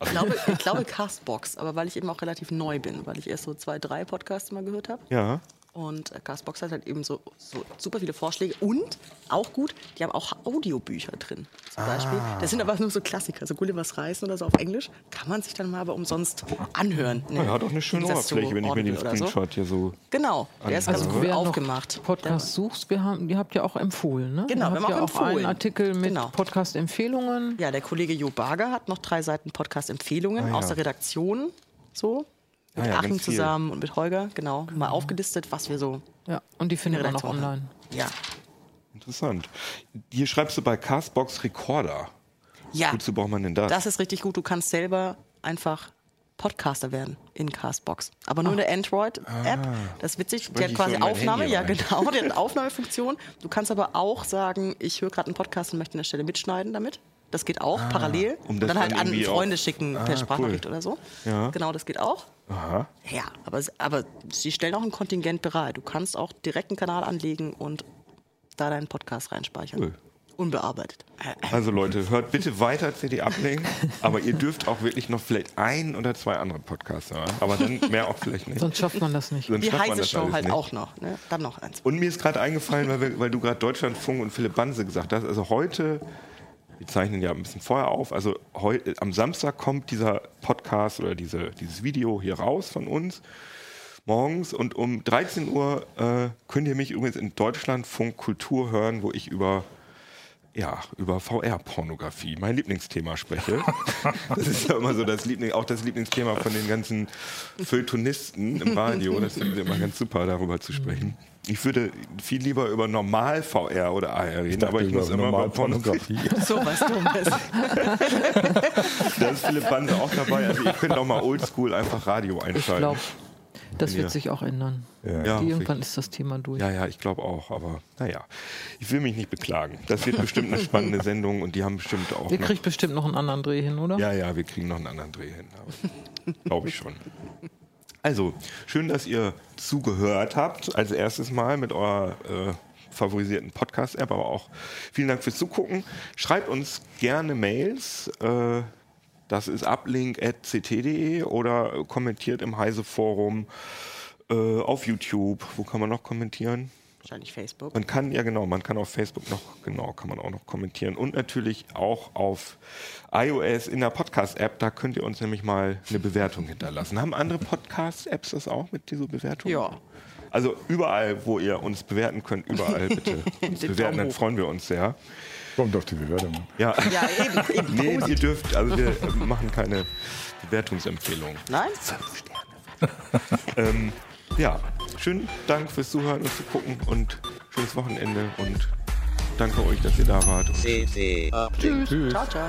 Ich glaube, ich glaube Castbox, aber weil ich eben auch relativ neu bin, weil ich erst so zwei, drei Podcasts mal gehört habe.
Ja.
Und äh, Castbox hat halt eben so, so super viele Vorschläge und auch gut, die haben auch Audiobücher drin. Zum Beispiel. Das sind aber nur so Klassiker, so Gullivers Reisen oder so auf Englisch. Kann man sich dann mal aber umsonst anhören. ne?
Er hat auch eine schöne Oberfläche, wenn ich mir den
oder so.
Screenshot hier so.
Genau, der ist ganz
Also
cool
wer noch
aufgemacht.
Podcast suchst, wir haben, ihr habt ja auch empfohlen, ne?
Genau, wir haben
ja
auch
auch einen
empfohlen.
Artikel mit
Genau.
Podcast-Empfehlungen.
Ja, der Kollege Jo Barger hat noch drei Seiten Podcast-Empfehlungen aus der Redaktion. So. Mit
Ah ja,
Achim zusammen und mit Holger, genau. Mal aufgelistet, was wir so
Ja, und die findet man
Redaktion
online.
Ja.
Interessant. Hier schreibst du bei Castbox Recorder.
Ja,
Wozu braucht man denn das?
das ist richtig gut. Du kannst selber einfach Podcaster werden in Castbox. Aber nur in der Android-App. Das ist witzig. Die hat quasi Aufnahme. Ja, genau. Die hat eine Aufnahmefunktion. Du kannst aber auch sagen, ich höre gerade einen Podcast und möchte an der Stelle mitschneiden damit. Das geht auch parallel.
um
und dann halt an Freunde
auch-
schicken
Ah,
per Sprachnachricht
cool.
oder so.
Ja.
Genau, das geht auch.
Aha.
Ja, aber, aber sie stellen auch ein Kontingent bereit. Du kannst auch direkt einen Kanal anlegen und da deinen Podcast reinspeichern.
Cool.
Unbearbeitet.
Also Leute, hört bitte weiter CD Uplink, aber ihr dürft auch wirklich noch vielleicht ein oder zwei andere Podcasts hören, aber dann mehr auch vielleicht nicht.
Sonst schafft man das nicht.
Sonst
Die
schafft man
heiße
das
Show halt
nicht.
auch noch. Ne? Dann noch eins.
Und mir ist gerade eingefallen, weil, wir, weil du gerade Deutschlandfunk und Philipp Banse gesagt hast, also heute, wir zeichnen ja ein bisschen vorher auf, also heu, am Samstag kommt dieser Podcast oder diese, dieses Video hier raus von uns morgens und um 13 Uhr äh, könnt ihr mich übrigens in Deutschlandfunk Kultur hören, wo ich über ja, über VR-Pornografie, mein Lieblingsthema spreche. Das ist ja immer so das Liebling, auch das Lieblingsthema von den ganzen Feuilletonisten im Radio. Das finde ich immer ganz super, darüber zu sprechen. Ich würde viel lieber über normal VR oder AR reden, aber ich muss immer über Pornografie.
So was Dummes.
Da ist Philipp Banse auch dabei. Also ihr könnt auch mal oldschool einfach Radio
Ich
einschalten.
glaube, das
Ja.
wird sich auch ändern.
Ja.
Ja,
irgendwann ist das Thema durch.
Ja, ja, ich glaube auch, aber naja, ich will mich nicht beklagen. Das wird bestimmt eine spannende Sendung und die haben bestimmt auch
Ihr
noch
kriegt bestimmt noch einen anderen Dreh hin, oder?
Ja, ja, wir kriegen noch einen anderen Dreh hin. Glaube ich schon. Also, schön, dass ihr zugehört habt. Als erstes Mal mit eurer äh, favorisierten Podcast-App, aber auch vielen Dank fürs Zugucken. Schreibt uns gerne Mails. Äh, das ist uplink.ct.de oder kommentiert im Heise-Forum äh, auf YouTube. Wo kann man noch kommentieren?
Wahrscheinlich Facebook.
Man kann, ja genau, man kann auf Facebook noch, genau, kann man auch noch kommentieren. Und natürlich auch auf iOS in der Podcast-App, da könnt ihr uns nämlich mal eine Bewertung hinterlassen. Haben andere Podcast-Apps das auch mit dieser Bewertung?
Ja.
Also überall, wo ihr uns bewerten könnt, überall bitte uns bewerten, dann freuen wir uns sehr.
Kommt auf die Bewertung.
Ja,
Ja, eben. eben.
nee, ihr dürft, also wir machen keine Bewertungsempfehlung.
Nein?
Ähm, ja, schönen Dank fürs Zuhören und Zugucken und schönes Wochenende und danke euch, dass ihr da wart. Und
Uplink.
Tschüss.
Ciao, ciao.